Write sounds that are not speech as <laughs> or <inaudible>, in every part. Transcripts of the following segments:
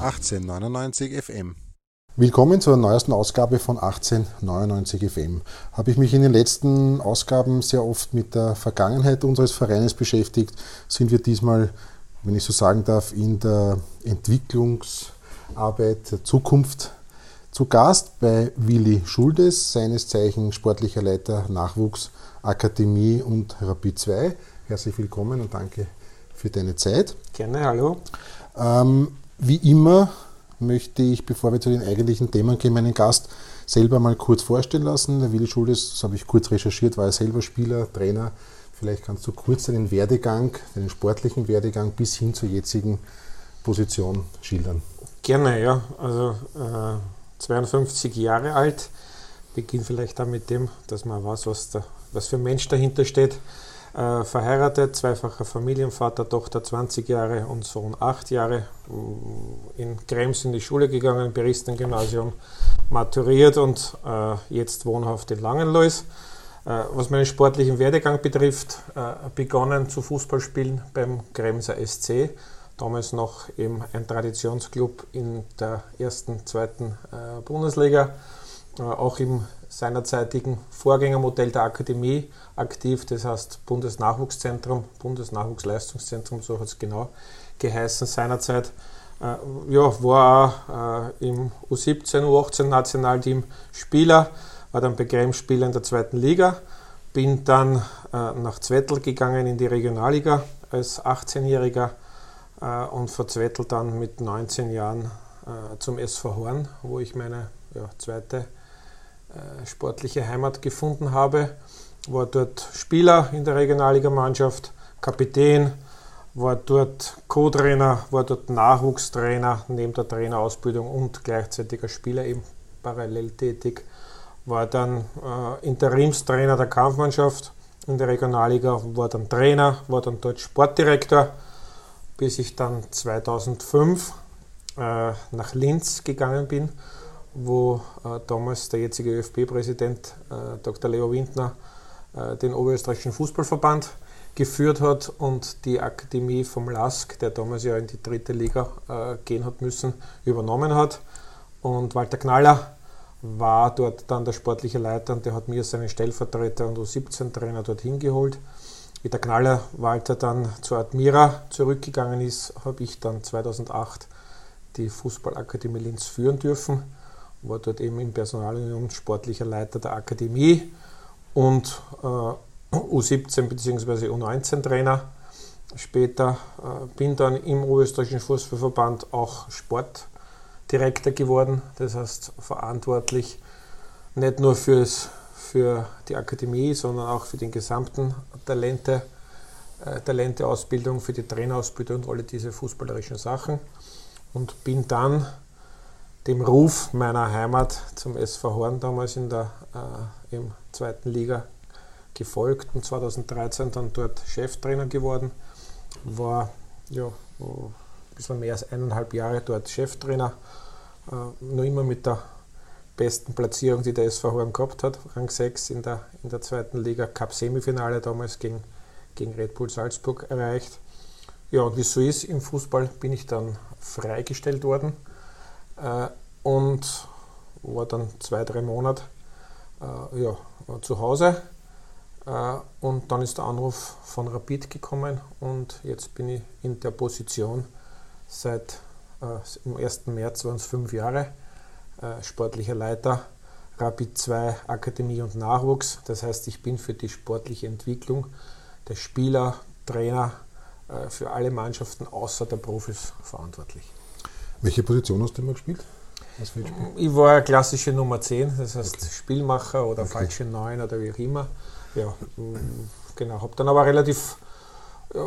1899 FM. Willkommen zur neuesten Ausgabe von 1899 FM. Habe ich mich in den letzten Ausgaben sehr oft mit der Vergangenheit unseres Vereines beschäftigt, sind wir diesmal, wenn ich so sagen darf, in der Entwicklungsarbeit der Zukunft zu Gast bei Willi Schuldes, seines Zeichen sportlicher Leiter Nachwuchs, Akademie und Rapid 2. Herzlich willkommen und danke für deine Zeit. Gerne, hallo. Ähm, wie immer möchte ich, bevor wir zu den eigentlichen Themen gehen, meinen Gast selber mal kurz vorstellen lassen. Der Willi Schuldes, das habe ich kurz recherchiert, war er selber Spieler, Trainer. Vielleicht kannst du kurz deinen Werdegang, deinen sportlichen Werdegang bis hin zur jetzigen Position schildern. Gerne, ja. Also äh, 52 Jahre alt. Beginn vielleicht auch mit dem, dass man weiß, was, da, was für ein Mensch dahinter steht. Äh, verheiratet, zweifacher Familienvater, Tochter 20 Jahre und Sohn 8 Jahre. In Krems in die Schule gegangen, Beristen-Gymnasium, maturiert und äh, jetzt wohnhaft in Langenlois. Äh, was meinen sportlichen Werdegang betrifft, äh, begonnen zu Fußballspielen beim Kremser SC. Damals noch eben ein Traditionsclub in der ersten, zweiten äh, Bundesliga. Äh, auch im seinerzeitigen Vorgängermodell der Akademie aktiv, das heißt Bundesnachwuchszentrum, Bundesnachwuchsleistungszentrum, so hat es genau geheißen seinerzeit. Äh, ja, war äh, im U17, U18 Nationalteam Spieler, war dann bei Spieler in der zweiten Liga, bin dann äh, nach Zwettl gegangen in die Regionalliga als 18-Jähriger äh, und vor Zwettl dann mit 19 Jahren äh, zum SV Horn, wo ich meine ja, zweite sportliche Heimat gefunden habe. War dort Spieler in der Regionalligamannschaft, Kapitän, war dort Co-Trainer, war dort Nachwuchstrainer neben der Trainerausbildung und gleichzeitiger Spieler eben parallel tätig. War dann äh, Interimstrainer der Kampfmannschaft in der Regionalliga, war dann Trainer, war dann dort Sportdirektor, bis ich dann 2005 äh, nach Linz gegangen bin wo äh, damals der jetzige ÖFB-Präsident äh, Dr. Leo Windner äh, den Oberösterreichischen Fußballverband geführt hat und die Akademie vom LASK, der damals ja in die dritte Liga äh, gehen hat müssen, übernommen hat. Und Walter Knaller war dort dann der sportliche Leiter und der hat mir seinen Stellvertreter und U17-Trainer dorthin geholt. Wie der Knaller Walter dann zur Admira zurückgegangen ist, habe ich dann 2008 die Fußballakademie Linz führen dürfen war dort eben im Personalunion sportlicher Leiter der Akademie und äh, U17 bzw. U19 Trainer. Später äh, bin dann im Oberösterreichischen Fußballverband auch Sportdirektor geworden, das heißt verantwortlich nicht nur fürs, für die Akademie, sondern auch für den gesamten Talente, äh, Talenteausbildung, für die Trainerausbildung und alle diese fußballerischen Sachen. Und bin dann dem Ruf meiner Heimat zum SV Horn damals in der äh, im zweiten Liga gefolgt und 2013 dann dort Cheftrainer geworden. War ja ein bisschen mehr als eineinhalb Jahre dort Cheftrainer, äh, nur immer mit der besten Platzierung, die der SV Horn gehabt hat, Rang 6 in der, in der zweiten Liga, Cup-Semifinale damals gegen, gegen Red Bull Salzburg erreicht. Ja, und wie es so ist, im Fußball bin ich dann freigestellt worden äh, und war dann zwei, drei Monate äh, ja, zu Hause. Äh, und dann ist der Anruf von Rapid gekommen und jetzt bin ich in der Position seit im 1. März waren es fünf Jahre, sportlicher Leiter Rapid 2 Akademie und Nachwuchs. Das heißt, ich bin für die sportliche Entwicklung der Spieler, Trainer, für alle Mannschaften außer der Profis verantwortlich. Welche Position hast du immer gespielt? Ich war klassische Nummer 10, das heißt okay. Spielmacher oder okay. falsche 9 oder wie auch immer. Ja, genau. Habe dann aber relativ,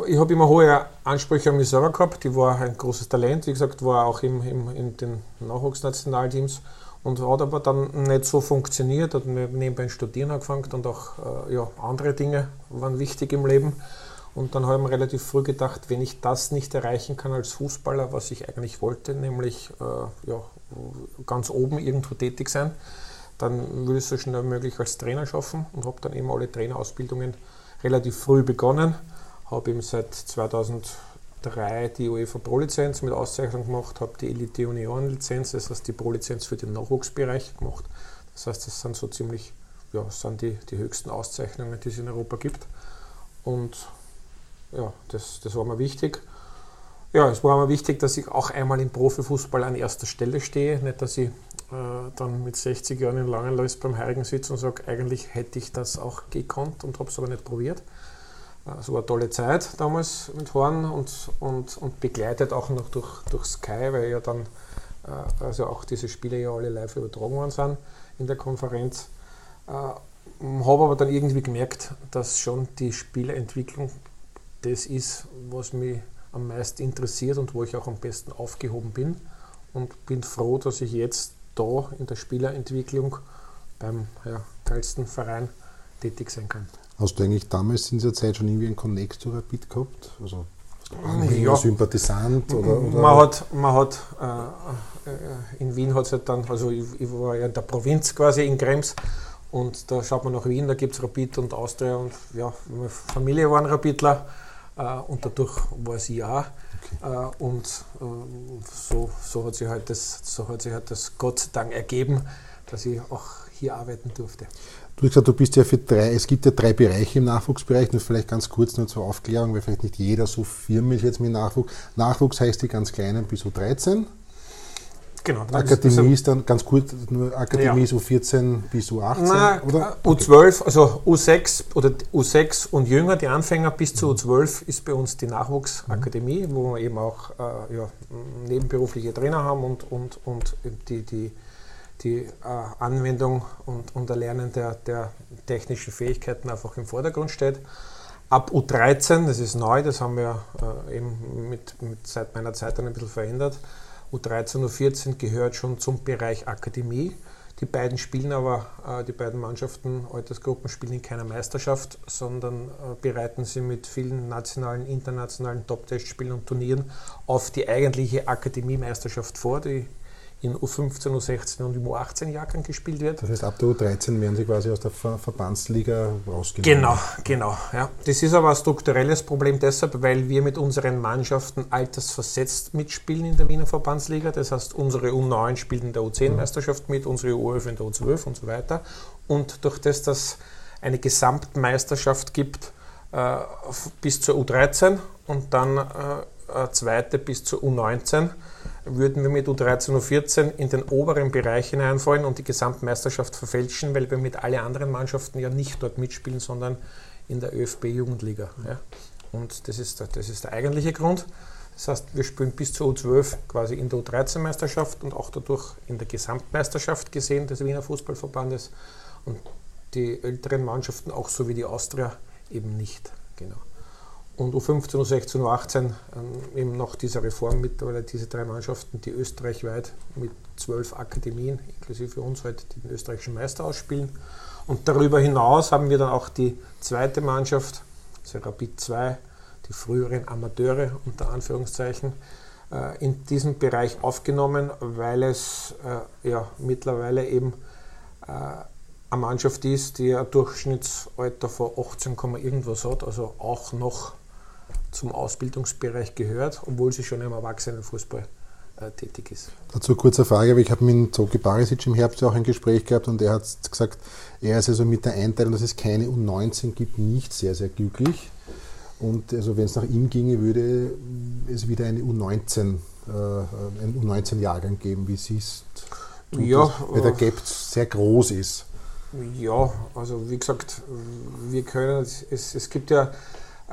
ich habe immer hohe Ansprüche an mich selber gehabt. Ich war ein großes Talent, wie gesagt, war auch im, im, in den Nachwuchsnationalteams und hat aber dann nicht so funktioniert. Hat nebenbei Studieren angefangen und auch äh, ja, andere Dinge waren wichtig im Leben. Und dann habe ich mir relativ früh gedacht, wenn ich das nicht erreichen kann als Fußballer, was ich eigentlich wollte, nämlich äh, ja, ganz oben irgendwo tätig sein, dann würde ich es so schnell wie möglich als Trainer schaffen und habe dann eben alle Trainerausbildungen relativ früh begonnen. Habe eben seit 2011 drei die UEFA Pro-Lizenz mit Auszeichnung gemacht, habe die Elite Union Lizenz, das heißt die Pro-Lizenz für den Nachwuchsbereich gemacht. Das heißt, das sind so ziemlich, ja, sind die, die höchsten Auszeichnungen, die es in Europa gibt. Und ja, das, das war mir wichtig. Ja, es war mir wichtig, dass ich auch einmal im Profifußball an erster Stelle stehe. Nicht, dass ich äh, dann mit 60 Jahren in Langenlois beim Heiligen sitze und sage, eigentlich hätte ich das auch gekonnt und habe es aber nicht probiert. Äh, es war eine tolle Zeit damals mit Horn und, und, und begleitet auch noch durch, durch Sky, weil ja dann äh, also auch diese Spiele ja alle live übertragen worden sind in der Konferenz. Äh, habe aber dann irgendwie gemerkt, dass schon die Spieleentwicklung das ist, was mich am meisten interessiert und wo ich auch am besten aufgehoben bin. Und bin froh, dass ich jetzt da in der Spielerentwicklung beim ja, geilsten Verein tätig sein kann. Hast du eigentlich damals in dieser Zeit schon irgendwie einen Connect zu Rapid gehabt? Also ja. Sympathisant oder, oder, Man hat, man hat äh, äh in Wien hat es halt dann, also ich, ich, war ja in der Provinz quasi in Krems und da schaut man nach Wien, da gibt es Rapid und Austria und ja, meine Familie waren Rapidler und dadurch war es ja. Okay. Äh, und äh, so, so, hat sich halt das, so hat sich halt das Gott sei Dank ergeben, dass ich auch hier arbeiten durfte. Du hast gesagt, du bist ja für drei, es gibt ja drei Bereiche im Nachwuchsbereich, nur vielleicht ganz kurz nur zur Aufklärung, weil vielleicht nicht jeder so firm ist jetzt mit Nachwuchs. Nachwuchs heißt die ganz kleinen bis U13. Genau. Akademie ist dann ganz kurz, nur Akademie ja. ist U14 bis U18, Na, oder? U12, also U6 oder U6 und jünger, die Anfänger bis zu U12 ist bei uns die Nachwuchsakademie, mhm. wo wir eben auch äh, ja, nebenberufliche Trainer haben und, und, und die, die die äh, Anwendung und, und Erlernen der, der technischen Fähigkeiten einfach im Vordergrund steht. Ab U13, das ist neu, das haben wir äh, eben mit, mit, seit meiner Zeit dann ein bisschen verändert. U13, U14 gehört schon zum Bereich Akademie. Die beiden spielen aber, äh, die beiden Mannschaften, Altersgruppen spielen in keiner Meisterschaft, sondern äh, bereiten sie mit vielen nationalen, internationalen Top-Testspielen und Turnieren auf die eigentliche Akademie-Meisterschaft vor, die in U15, U16 und im U18-Jahrgang gespielt wird. Das heißt, ab der U13 werden sie quasi aus der Ver Verbandsliga rausgenommen. Genau, genau. Ja. Das ist aber ein strukturelles Problem deshalb, weil wir mit unseren Mannschaften altersversetzt mitspielen in der Wiener Verbandsliga. Das heißt, unsere U9 spielt in der U10-Meisterschaft mit, unsere U11 in der U12 und so weiter. Und durch das, dass eine Gesamtmeisterschaft gibt äh, bis zur U13 und dann äh, zweite bis zur U19, würden wir mit U13, U14 in den oberen Bereich hineinfallen und die Gesamtmeisterschaft verfälschen, weil wir mit allen anderen Mannschaften ja nicht dort mitspielen, sondern in der ÖFB-Jugendliga. Ja. Und das ist, der, das ist der eigentliche Grund. Das heißt, wir spielen bis zur U12 quasi in der U13-Meisterschaft und auch dadurch in der Gesamtmeisterschaft gesehen des Wiener Fußballverbandes und die älteren Mannschaften, auch so wie die Austria, eben nicht. Genau und U15, U16, U18 ähm, eben nach dieser Reform mittlerweile diese drei Mannschaften, die österreichweit mit zwölf Akademien, inklusive uns halt den österreichischen Meister ausspielen. Und darüber hinaus haben wir dann auch die zweite Mannschaft, also Rapid 2, die früheren Amateure unter Anführungszeichen, äh, in diesem Bereich aufgenommen, weil es äh, ja mittlerweile eben äh, eine Mannschaft ist, die ein Durchschnittsalter von 18, irgendwas hat, also auch noch zum Ausbildungsbereich gehört, obwohl sie schon im Erwachsenenfußball äh, tätig ist. Dazu kurze Frage, aber ich habe mit Zoki Barisic im Herbst auch ein Gespräch gehabt und er hat gesagt, er ist also mit der Einteilung, dass es keine U19 gibt, nicht sehr, sehr glücklich. Und also wenn es nach ihm ginge, würde es wieder eine U19, äh, einen U19-Jahrgang geben, wie siehst du ja, weil der äh, Gap sehr groß ist. Ja, also wie gesagt, wir können, es, es gibt ja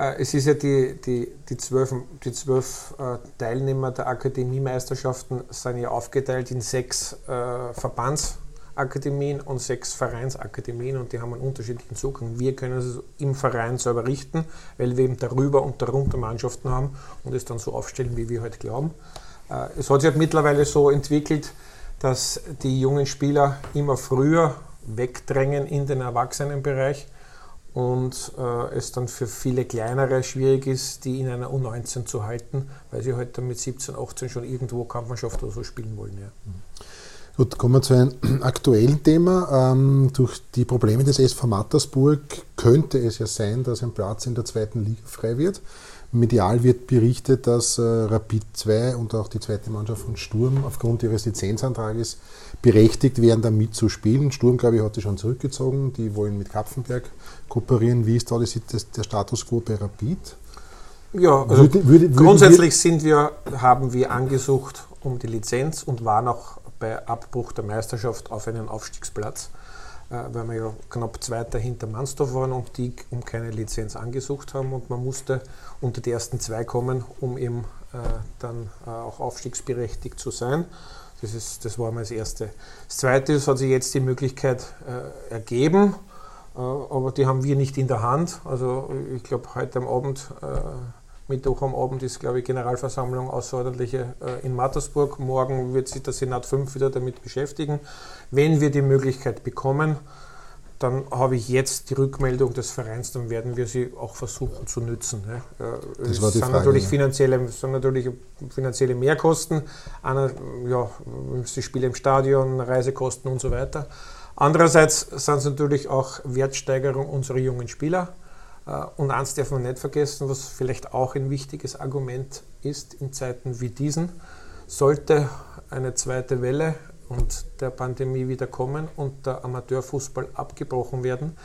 es ist ja die, die, die zwölf, die zwölf äh, Teilnehmer der Akademiemeisterschaften sind ja aufgeteilt in sechs äh, Verbandsakademien und sechs Vereinsakademien und die haben einen unterschiedlichen Zugang. Wir können es im Verein selber richten, weil wir eben darüber und darunter Mannschaften haben und es dann so aufstellen, wie wir heute halt glauben. Äh, es hat sich halt mittlerweile so entwickelt, dass die jungen Spieler immer früher wegdrängen in den Erwachsenenbereich und äh, es dann für viele kleinere schwierig ist, die in einer U19 zu halten, weil sie halt dann mit 17, 18 schon irgendwo Kampfmannschaft oder so spielen wollen. Ja. Gut, kommen wir zu einem <clears throat> aktuellen Thema. Ähm, durch die Probleme des SV Mattersburg könnte es ja sein, dass ein Platz in der zweiten Liga frei wird. Medial wird berichtet, dass äh, Rapid 2 und auch die zweite Mannschaft von Sturm aufgrund ihres Lizenzantrages berechtigt wären, da mitzuspielen. Sturm, glaube ich, hat sich schon zurückgezogen. Die wollen mit Kapfenberg kooperieren. Wie ist da der Status quo bei Rapid? Ja, also würde, würde, grundsätzlich sind wir, haben wir angesucht um die Lizenz und waren auch bei Abbruch der Meisterschaft auf einen Aufstiegsplatz, äh, weil wir ja knapp Zweiter hinter Mansdorf waren und die um keine Lizenz angesucht haben und man musste unter die ersten zwei kommen, um eben äh, dann äh, auch aufstiegsberechtigt zu sein. Das, ist, das war mal das Erste. Das Zweite ist, hat sich jetzt die Möglichkeit äh, ergeben, aber die haben wir nicht in der Hand. Also ich glaube, heute am Abend äh, Mittwoch am Abend ist, glaube ich, Generalversammlung außerordentliche äh, in Mattersburg. Morgen wird sich der Senat 5 wieder damit beschäftigen. Wenn wir die Möglichkeit bekommen, dann habe ich jetzt die Rückmeldung des Vereins, dann werden wir sie auch versuchen zu nützen. Ja. Das es sind, Frage, natürlich ja. finanzielle, sind natürlich finanzielle Mehrkosten, Einer, ja, die Spiele im Stadion, Reisekosten und so weiter. Andererseits sind es natürlich auch Wertsteigerung unserer jungen Spieler. Äh, und eins darf man nicht vergessen, was vielleicht auch ein wichtiges Argument ist in Zeiten wie diesen. Sollte eine zweite Welle und der Pandemie wieder kommen und der Amateurfußball abgebrochen werden,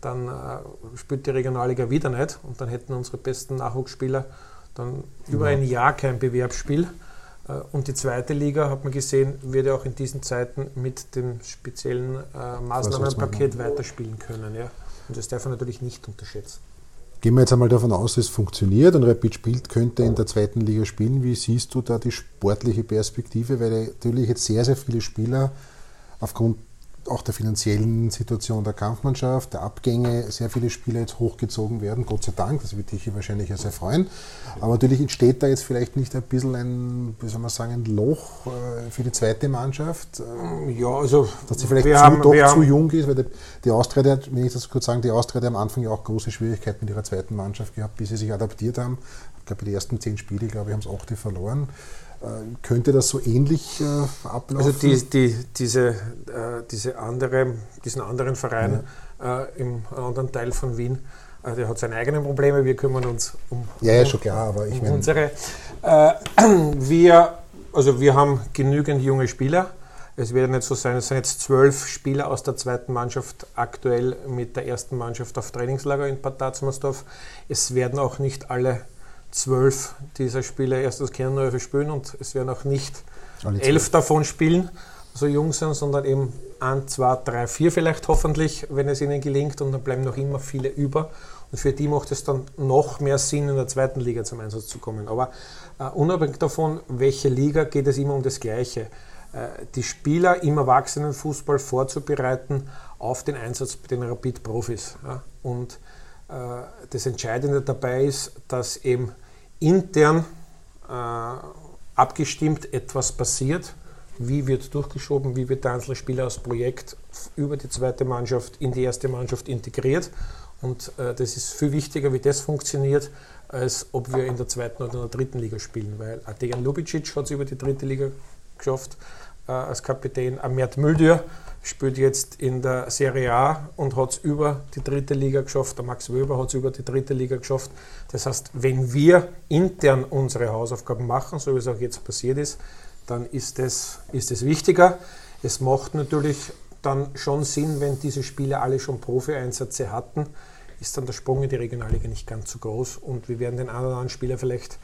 dann äh, spielt die Regionalliga wieder nicht und dann hätten unsere besten Nachwuchsspieler dann über ein Jahr kein Bewerbsspiel. Äh, und die zweite Liga, hat man gesehen, wird ja auch in diesen Zeiten mit dem speziellen äh, Maßnahmenpaket weiterspielen können. Ja. Und das darf man natürlich nicht unterschätzen. Gehen wir jetzt einmal davon aus, es funktioniert und Rapid spielt, könnte in der zweiten Liga spielen. Wie siehst du da die sportliche Perspektive? Weil natürlich jetzt sehr, sehr viele Spieler aufgrund auch der finanziellen Situation der Kampfmannschaft, der Abgänge, sehr viele Spieler jetzt hochgezogen werden, Gott sei Dank, das würde dich wahrscheinlich ja sehr freuen. Aber natürlich entsteht da jetzt vielleicht nicht ein bisschen ein, wie soll man sagen, ein Loch äh, für die zweite Mannschaft. Ja, also. Dass sie vielleicht zu, haben, doch zu jung ist, weil die, die Austria, wenn ich das kurz sagen, die Austria hat am Anfang ja auch große Schwierigkeiten mit ihrer zweiten Mannschaft gehabt, bis sie sich adaptiert haben. Ich glaube, die ersten zehn Spiele, glaube ich, haben es acht verloren. Äh, könnte das so ähnlich äh, ablaufen? Also die, die, diese, äh, diese andere, diesen anderen Verein ja. äh, im anderen Teil von Wien, äh, der hat seine eigenen Probleme, wir kümmern uns um, ja, ja, schon klar, aber ich um unsere. Äh, <clears throat> wir, also wir haben genügend junge Spieler. Es wird nicht so sein, es sind jetzt zwölf Spieler aus der zweiten Mannschaft aktuell mit der ersten Mannschaft auf Trainingslager in Bad Tatzmersdorf. Es werden auch nicht alle zwölf dieser Spieler erst das Kernläufe spielen und es werden auch nicht elf davon spielen, so jung sind, sondern eben ein, zwei, drei, vier vielleicht hoffentlich, wenn es ihnen gelingt und dann bleiben noch immer viele über. Und für die macht es dann noch mehr Sinn, in der zweiten Liga zum Einsatz zu kommen. Aber uh, unabhängig davon, welche Liga, geht es immer um das Gleiche. Uh, die Spieler im Erwachsenenfußball vorzubereiten auf den Einsatz bei den Rapid-Profis. Ja? Und uh, das Entscheidende dabei ist, dass eben intern äh, abgestimmt etwas passiert. Wie wird durchgeschoben, wie wird der einzelne Spieler als Projekt über die zweite Mannschaft in die erste Mannschaft integriert. Und äh, das ist viel wichtiger, wie das funktioniert, als ob wir in der zweiten oder in der dritten Liga spielen. Weil Dejan Lubicic hat es über die dritte Liga geschafft äh, als Kapitän. Amert Müldür spielt jetzt in der Serie A und hat es über die dritte Liga geschafft. Der Max Wöber hat es über die dritte Liga geschafft. Das heißt, wenn wir intern unsere Hausaufgaben machen, so wie es auch jetzt passiert ist, dann ist es ist das wichtiger. Es macht natürlich dann schon Sinn, wenn diese Spieler alle schon Profi-Einsätze hatten, ist dann der Sprung in die Regionalliga nicht ganz so groß und wir werden den einen oder anderen Spieler vielleicht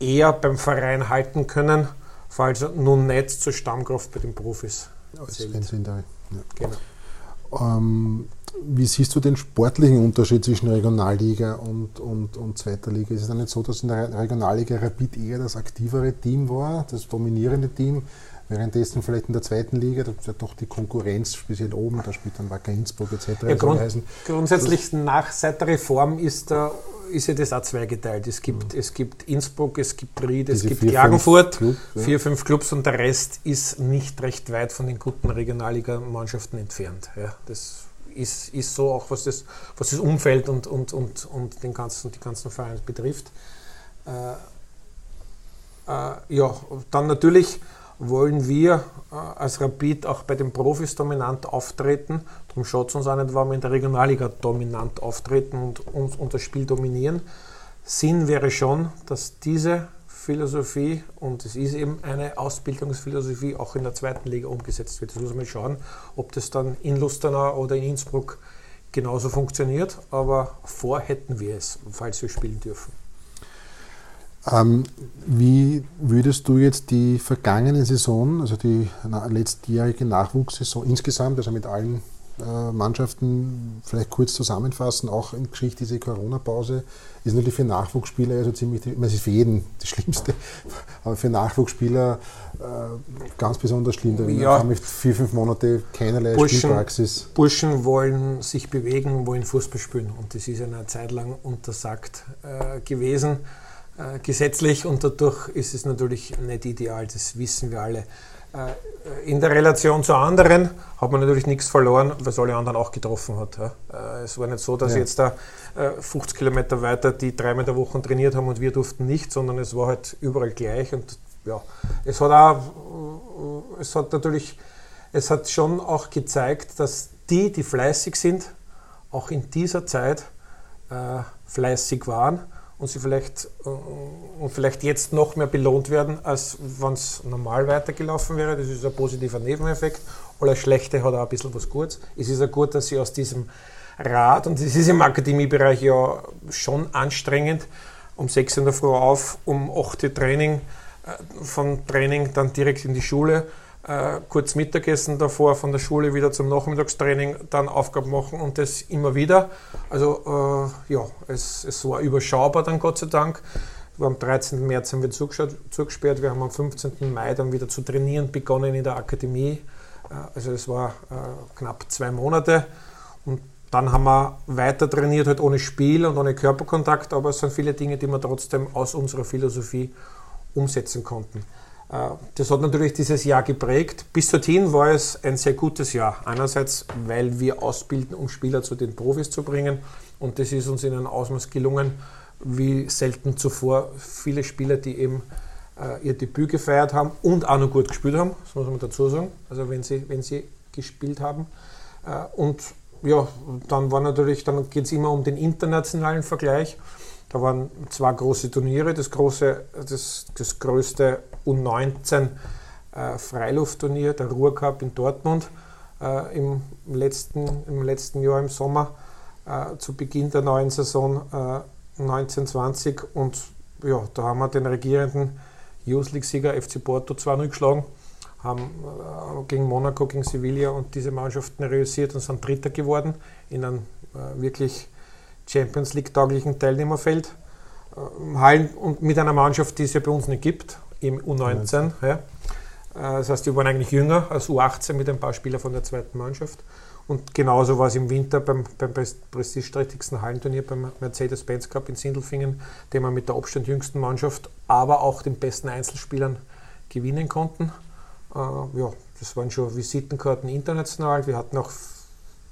eher beim Verein halten können, falls er nun nicht zur Stammkraft bei den Profis zählt. Ja. Genau. Ähm, wie siehst du den sportlichen Unterschied zwischen Regionalliga und, und, und zweiter Liga? Ist es dann nicht so, dass in der Regionalliga Rapid eher das aktivere Team war, das dominierende Team, währenddessen vielleicht in der zweiten Liga, da ist ja doch die Konkurrenz speziell oben, da spielt dann Wacker Innsbruck etc. Ja, grund, grundsätzlich nach, seit der Reform ist der ist ja das auch zweigeteilt. Es gibt, mhm. es gibt Innsbruck, es gibt Ried, es gibt vier, Klagenfurt, fünf Club, vier, fünf Clubs und der Rest ist nicht recht weit von den guten Regionalliga-Mannschaften entfernt. Ja, das ist, ist so auch, was das, was das Umfeld und, und, und, und den ganzen, die ganzen Vereine betrifft. Äh, äh, ja, dann natürlich wollen wir äh, als Rapid auch bei den Profis dominant auftreten. Darum schaut es uns auch nicht, warum wir in der Regionalliga dominant auftreten und, und, und das Spiel dominieren. Sinn wäre schon, dass diese Philosophie und es ist eben eine Ausbildungsphilosophie auch in der zweiten Liga umgesetzt wird. Das muss man schauen, ob das dann in Lustenau oder in Innsbruck genauso funktioniert, aber vor hätten wir es, falls wir spielen dürfen. Ähm, wie würdest du jetzt die vergangene Saison, also die letztjährige Nachwuchssaison insgesamt, also mit allen äh, Mannschaften vielleicht kurz zusammenfassen, auch in Geschichte diese Corona-Pause, ist natürlich für Nachwuchsspieler also ziemlich, ich meine, es ist für jeden das Schlimmste, <laughs> aber für Nachwuchsspieler äh, ganz besonders schlimm. Da ja. haben vier, fünf Monate keinerlei Burschen, Spielpraxis. Burschen wollen sich bewegen, wollen Fußball spielen und das ist eine Zeit lang untersagt äh, gewesen, äh, gesetzlich und dadurch ist es natürlich nicht ideal, das wissen wir alle. Äh, in der Relation zu anderen hat man natürlich nichts verloren, weil es alle anderen auch getroffen hat. Äh, es war nicht so, dass ja. jetzt da 50 äh, Kilometer weiter die dreimal der Woche trainiert haben und wir durften nicht, sondern es war halt überall gleich. Und ja, es hat auch, es hat natürlich, es hat schon auch gezeigt, dass die, die fleißig sind, auch in dieser Zeit äh, fleißig waren und sie vielleicht, äh, und vielleicht jetzt noch mehr belohnt werden, als wenn es normal weitergelaufen wäre. Das ist ein positiver Nebeneffekt. Alles Schlechte hat auch ein bisschen was Gutes. Es ist ja gut, dass sie aus diesem Rad, und es ist im Akademiebereich ja schon anstrengend, um 6 in der Früh auf, um 8 Uhr Training, äh, von Training dann direkt in die Schule äh, kurz Mittagessen davor von der Schule wieder zum Nachmittagstraining, dann Aufgaben machen und das immer wieder. Also äh, ja, es, es war überschaubar dann Gott sei Dank. Am 13. März haben wir zugesperrt, wir haben am 15. Mai dann wieder zu trainieren begonnen in der Akademie. Äh, also es war äh, knapp zwei Monate und dann haben wir weiter trainiert, halt ohne Spiel und ohne Körperkontakt, aber es sind viele Dinge, die wir trotzdem aus unserer Philosophie umsetzen konnten. Äh, das hat natürlich dieses Jahr geprägt. Bis dorthin war es ein sehr gutes Jahr. Einerseits, weil wir ausbilden, um Spieler zu den Profis zu bringen. Und das ist uns in einem Ausmaß gelungen, wie selten zuvor. Viele Spieler, die eben äh, ihr Debüt gefeiert haben und auch noch gut gespielt haben, das muss man dazu sagen. Also wenn sie, wenn sie gespielt haben. Äh, und ja, dann war natürlich, dann geht es immer um den internationalen Vergleich. Da waren zwei große Turniere. Das, große, das, das größte U19 äh, Freiluftturnier, der Ruhrcup in Dortmund äh, im, letzten, im letzten Jahr im Sommer äh, zu Beginn der neuen Saison 1920. Äh, Und ja, da haben wir den regierenden Youth League-Sieger FC Porto 2-0 geschlagen haben äh, gegen Monaco, gegen Sevilla und diese Mannschaften realisiert und sind Dritter geworden in einem äh, wirklich Champions League-tauglichen Teilnehmerfeld. Äh, Hallen und mit einer Mannschaft, die es ja bei uns nicht gibt, im U19. Ja. Äh, das heißt, die waren eigentlich jünger als U18 mit ein paar Spielern von der zweiten Mannschaft. Und genauso war es im Winter beim, beim prestigeträchtigsten Hallenturnier beim Mercedes-Benz Cup in Sindelfingen, den wir mit der Abstand jüngsten Mannschaft, aber auch den besten Einzelspielern gewinnen konnten. Äh, ja, das waren schon Visitenkarten international. Wir hatten auch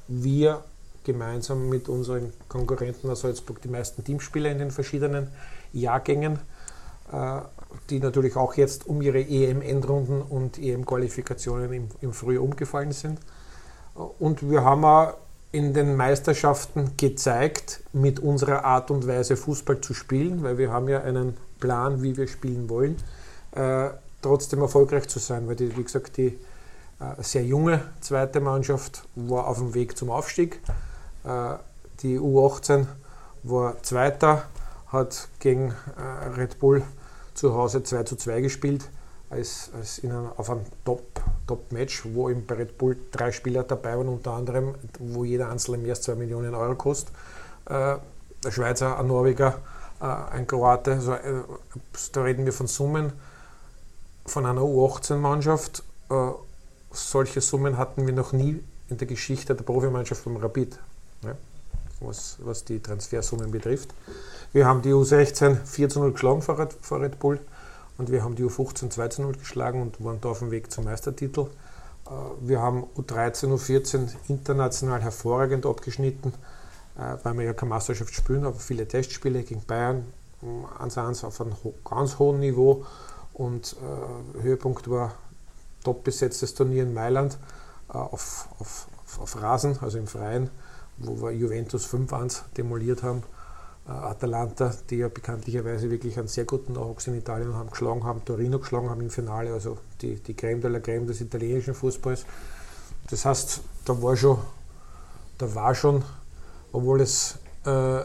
wir gemeinsam mit unseren Konkurrenten aus Salzburg die meisten Teamspieler in den verschiedenen Jahrgängen, äh, die natürlich auch jetzt um ihre EM-Endrunden und EM-Qualifikationen im, im Frühjahr umgefallen sind. Und wir haben auch in den Meisterschaften gezeigt, mit unserer Art und Weise Fußball zu spielen, weil wir haben ja einen Plan, wie wir spielen wollen, äh, trotzdem erfolgreich zu sein, weil die, wie gesagt, die äh, sehr junge zweite Mannschaft war auf dem Weg zum Aufstieg. Äh, die U18 war Zweiter, hat gegen äh, Red Bull zu Hause 2 zu 2 gespielt, als, als in einem, auf einem Top-Match, Top wo bei Red Bull drei Spieler dabei waren, unter anderem, wo jeder einzelne mehr als 2 Millionen Euro kostet. Äh, der Schweizer, ein Norweger, ein Kroate, also, da reden wir von Summen von einer U18-Mannschaft. solche Summen hatten wir noch nie in der Geschichte der Profimannschaft vom Rapid was, was die Transfersummen betrifft. Wir haben die U16 4 zu 0 geschlagen vor Red, vor Red Bull und wir haben die U15 2 zu 0 geschlagen und waren da auf dem Weg zum Meistertitel. Äh, wir haben U13, U14 international hervorragend abgeschnitten, äh, weil wir ja keine Meisterschaft spielen, aber viele Testspiele gegen Bayern 1-1 auf einem ganz hohen Niveau und äh, Höhepunkt war top besetztes Turnier in Mailand auf, auf, auf Rasen, also im Freien wo wir Juventus 5-1 demoliert haben. äh, Atalanta, die ja bekanntlicherweise wirklich einen sehr guten Nachwuchs in Italien haben, geschlagen haben, Torino geschlagen haben im Finale, also die, die Creme de la Creme des italienischen Fußballs. Das heißt, da war schon, da war schon, obwohl es äh,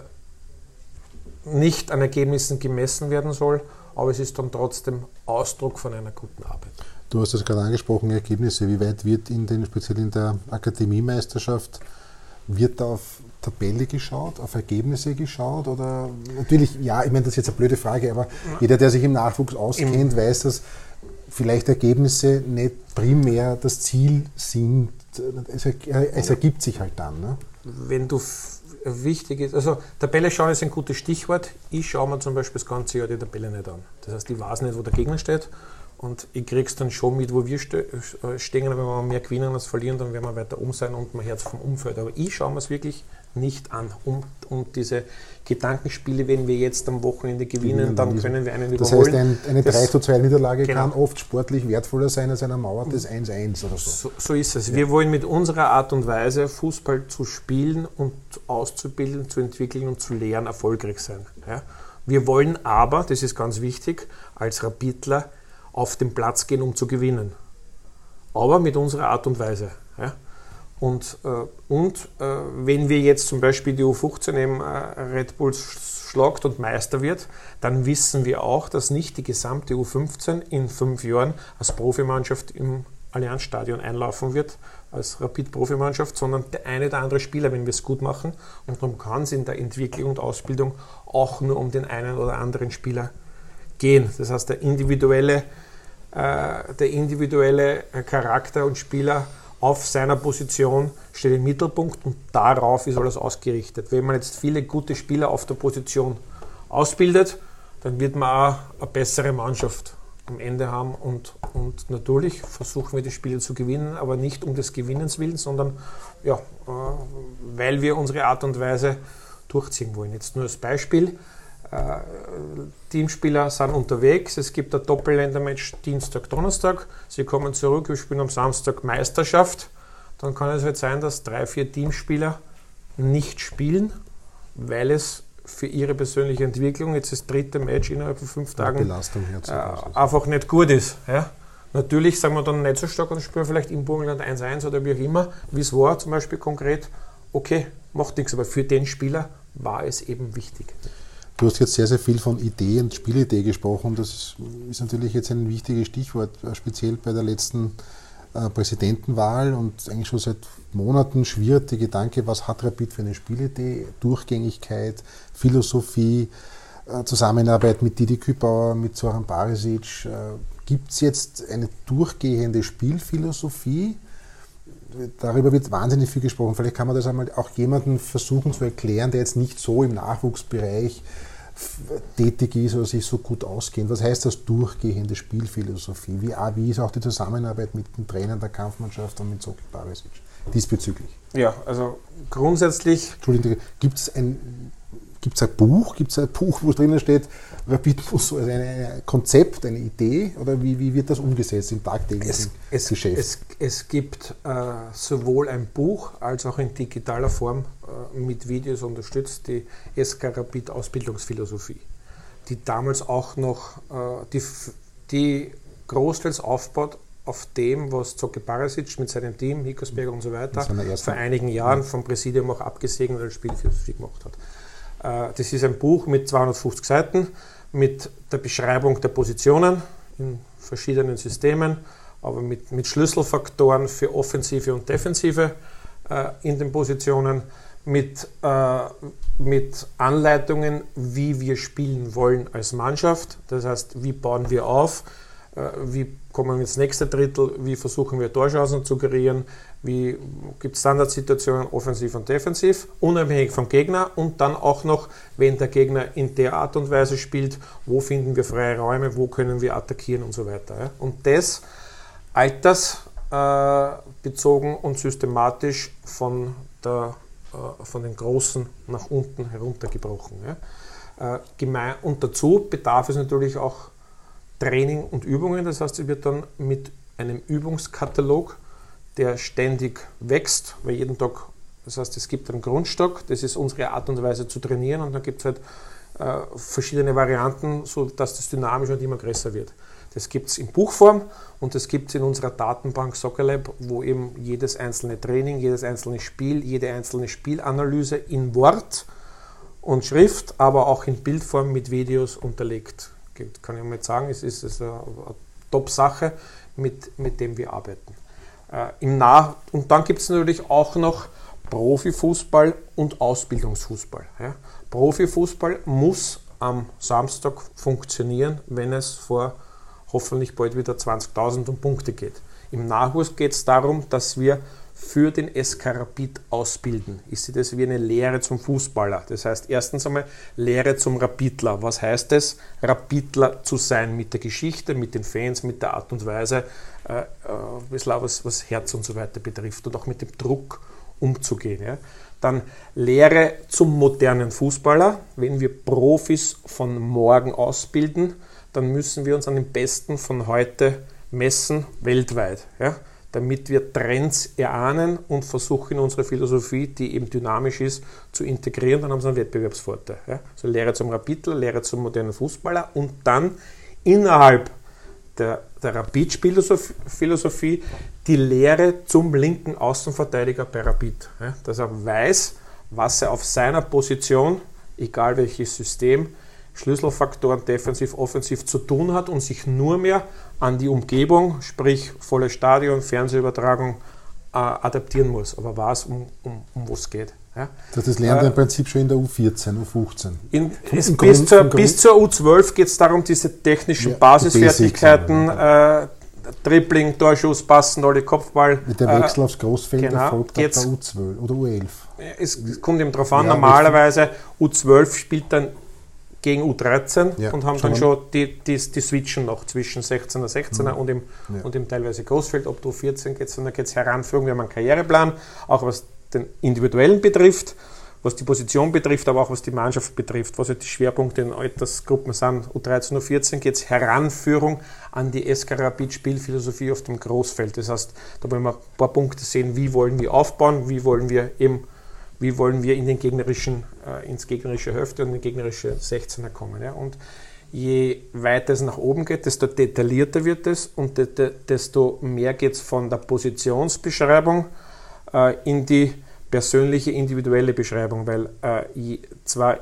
nicht an Ergebnissen gemessen werden soll, aber es ist dann trotzdem Ausdruck von einer guten Arbeit. Du hast es gerade angesprochen, Ergebnisse. Wie weit wird in den, speziell in der Akademiemeisterschaft, wird da auf Tabelle geschaut, auf Ergebnisse geschaut? Oder natürlich, ja, ich meine, das ist jetzt eine blöde Frage, aber jeder, der sich im Nachwuchs auskennt, weiß, dass vielleicht Ergebnisse nicht primär das Ziel sind. Es, es ergibt sich halt dann. Ne? Wenn du wichtig ist, also Tabelle schauen ist ein gutes Stichwort. Ich schaue mir zum Beispiel das ganze Jahr die Tabelle nicht an. Das heißt, ich weiß nicht, wo der Gegner steht und ich kriege es dann schon mit, wo wir äh, stehen. Wenn wir mehr gewinnen als verlieren, dann werden wir weiter um sein und mein Herz vom Umfeld. Aber ich schaue mir es wirklich nicht an. Um, um diese Gedankenspiele, wenn wir jetzt am Wochenende gewinnen, dann können wir einen das überholen. Das heißt, ein, eine 3 zu 2 Niederlage genau. kann oft sportlich wertvoller sein als eine Mauer des 1-1 oder so. so. so. ist es. Ja. Wir wollen mit unserer Art und Weise, Fußball zu spielen und auszubilden, zu entwickeln und zu lehren, erfolgreich sein. Ja? Wir wollen aber, das ist ganz wichtig, als Rapidler auf den Platz gehen, um zu gewinnen. Aber mit unserer Art und Weise. Ja? Und, äh, und äh, wenn wir jetzt zum Beispiel die U15 eben äh, Red Bulls schlagt und Meister wird, dann wissen wir auch, dass nicht die gesamte U15 in fünf Jahren als Profimannschaft im Allianzstadion einlaufen wird, als Rapid-Profimannschaft, sondern der eine oder andere Spieler, wenn wir es gut machen. Und darum kann es in der Entwicklung und Ausbildung auch nur um den einen oder anderen Spieler gehen. Das heißt, der individuelle äh, der individuelle Charakter und Spieler auf seiner Position steht im Mittelpunkt und darauf ist alles ausgerichtet. Wenn man jetzt viele gute Spieler auf der Position ausbildet, dann wird man auch eine bessere Mannschaft am Ende haben und, und natürlich versuchen wir die Spiele zu gewinnen, aber nicht um des Gewinnens willen, sondern ja, äh, weil wir unsere Art und Weise durchziehen wollen. Jetzt nur als Beispiel. Äh, Teamspieler sind unterwegs. Es gibt ein Doppelländermatch Dienstag, Donnerstag. Sie kommen zurück, wir spielen am Samstag Meisterschaft. Dann kann es halt sein, dass drei, vier Teamspieler nicht spielen, weil es für ihre persönliche Entwicklung, jetzt das dritte Match innerhalb von fünf Tagen, äh, einfach nicht gut ist. Ja? Natürlich sagen wir dann nicht so stark und spielen vielleicht im Burgenland 1-1 oder wie auch immer, wie es war zum Beispiel konkret. Okay, macht nichts, aber für den Spieler war es eben wichtig. Du hast jetzt sehr, sehr viel von Idee und Spielidee gesprochen. Das ist natürlich jetzt ein wichtiges Stichwort, äh, speziell bei der letzten äh, Präsidentenwahl und eigentlich schon seit Monaten schwirrt der Gedanke, was hat Rapid für eine Spielidee, Durchgängigkeit, Philosophie, äh, Zusammenarbeit mit Didi Kübauer, mit Zoran Barisic. Gibt es jetzt eine durchgehende Spielphilosophie? darüber wird wahnsinnig viel gesprochen. Vielleicht kann man das einmal auch jemandem versuchen zu erklären, der jetzt nicht so im Nachwuchsbereich tätig ist oder sich so gut auskennt. Was heißt das durchgehende Spielphilosophie? Wie, wie ist auch die Zusammenarbeit mit den Trainern der Kampfmannschaft und mit Sokol Barisic diesbezüglich? Ja, also grundsätzlich. Entschuldigung, gibt es ein Gibt es ein Buch? Gibt es ein Buch, wo drinnen steht, Rapidbus, also ein Konzept, eine Idee? Oder wie, wie wird das umgesetzt im tagtäglichen es, es, Geschäft? Es, es gibt äh, sowohl ein Buch als auch in digitaler Form mit Videos unterstützt, die SK Rapid Ausbildungsphilosophie, die damals auch noch, äh, die, die großteils aufbaut auf dem, was Zocke Barasic mit seinem Team, Hickersberger und so weiter, vor einigen Jahren vom Präsidium auch abgesegnet als Spielphilosophie gemacht hat. Äh, das ist ein Buch mit 250 Seiten mit der Beschreibung der Positionen in verschiedenen Systemen, aber mit, mit Schlüsselfaktoren für Offensive und Defensive äh, in den Positionen, mit, äh, mit Anleitungen, wie wir spielen wollen als Mannschaft. Das heißt, wie bauen wir auf, äh, wie kommen wir ins nächste Drittel, wie versuchen wir Torchancen zu kreieren, wie gibt es Standardsituationen offensiv und defensiv, unabhängig vom Gegner? Und dann auch noch, wenn der Gegner in der Art und Weise spielt, wo finden wir freie Räume, wo können wir attackieren? Und so weiter. Und das altersbezogen äh, und systematisch von, der, von den Großen nach unten heruntergebrochen. Und dazu bedarf es natürlich auch Training und Übungen. Das heißt, es wird dann mit einem Übungskatalog, der ständig wächst, weil jeden Tag Das heißt, es gibt einen Grundstock, das ist unsere Art und Weise zu trainieren und dann gibt es halt äh, verschiedene Varianten, sodass das dynamisch und immer größer wird. Das gibt es in Buchform und das gibt es in unserer Datenbank Soccer Lab, wo eben jedes einzelne Training, jedes einzelne Spiel, jede einzelne Spielanalyse in Wort und Schrift, aber auch in Bildform mit Videos unterlegt. Kann ich mal sagen, es ist eine Top-Sache, mit, mit dem wir arbeiten. Äh, im nah und dann gibt es natürlich auch noch Profifußball und Ausbildungsfußball. Ja. Profifußball muss am Samstag funktionieren, wenn es vor hoffentlich bald wieder 20.000 um Punkte geht. Im Nachwuchs geht es darum, dass wir für den SK Rapid ausbilden. Ich sehe das wie eine Lehre zum Fußballer. Das heißt, erstens einmal Lehre zum Rapidler. Was heißt es, Rapidler zu sein mit der Geschichte, mit den Fans, mit der Art und Weise, äh, äh, was, was Herz und so weiter betrifft und auch mit dem Druck umzugehen. Ja. Dann Lehre zum modernen Fußballer. Wenn wir Profis von morgen ausbilden, dann müssen wir uns an den Besten von heute messen, weltweit. Ja damit wir Trends erahnen und versuchen unsere Philosophie, die eben dynamisch ist, zu integrieren. Dann haben sie einen Wettbewerbsvorteil. Ja? Also Lehre zum Rapidler, Lehre zum modernen Fußballer und dann innerhalb der, der Rapid-Philosophie die Lehre zum linken Außenverteidiger bei Rapid. Ja? Dass er weiß, was er auf seiner Position, egal welches System, Schlüsselfaktoren defensiv, offensiv zu tun hat und sich nur mehr an die Umgebung, sprich volles Stadion, Fernsehübertragung, äh, adaptieren muss, aber weiß, um, um, um was es geht. Ja. Das, das lernt er äh, im Prinzip schon in der U14, U15. In, es, bis, zur, bis, zur, U12 geht es darum, diese technischen ja, Basisfertigkeiten, die äh, Dribbling, Torschuss, Passen, alle Kopfball. Mit der Wechsel äh, aufs Großfeld genau, erfolgt ab der U12 oder U11. Es kommt eben darauf an, ja, normalerweise U12 spielt dann gegen U13 ja, und haben dann schon die, die, die Switchen noch zwischen 16er, 16er mhm. und, im, ja. und im teilweise Großfeld. Ob du 14 geht, dann geht es Heranführung. Wir haben einen Karriereplan, auch was den Individuellen betrifft, was die Position betrifft, aber auch was die Mannschaft betrifft, was halt die Schwerpunkte in Altersgruppen sind. U13, U14 geht es Heranführung an die SK Rapid Spielphilosophie auf dem Großfeld. Das heißt, da wollen wir ein paar Punkte sehen, wie wollen wir aufbauen, wie wollen wir eben wie wollen wir in den gegnerischen, äh, ins gegnerische Hälfte und in den gegnerische 16er kommen. Ja? Und je weiter es nach oben geht, desto detaillierter wird es und de de desto mehr geht es von der Positionsbeschreibung äh, in die persönliche, individuelle Beschreibung, weil äh, zwar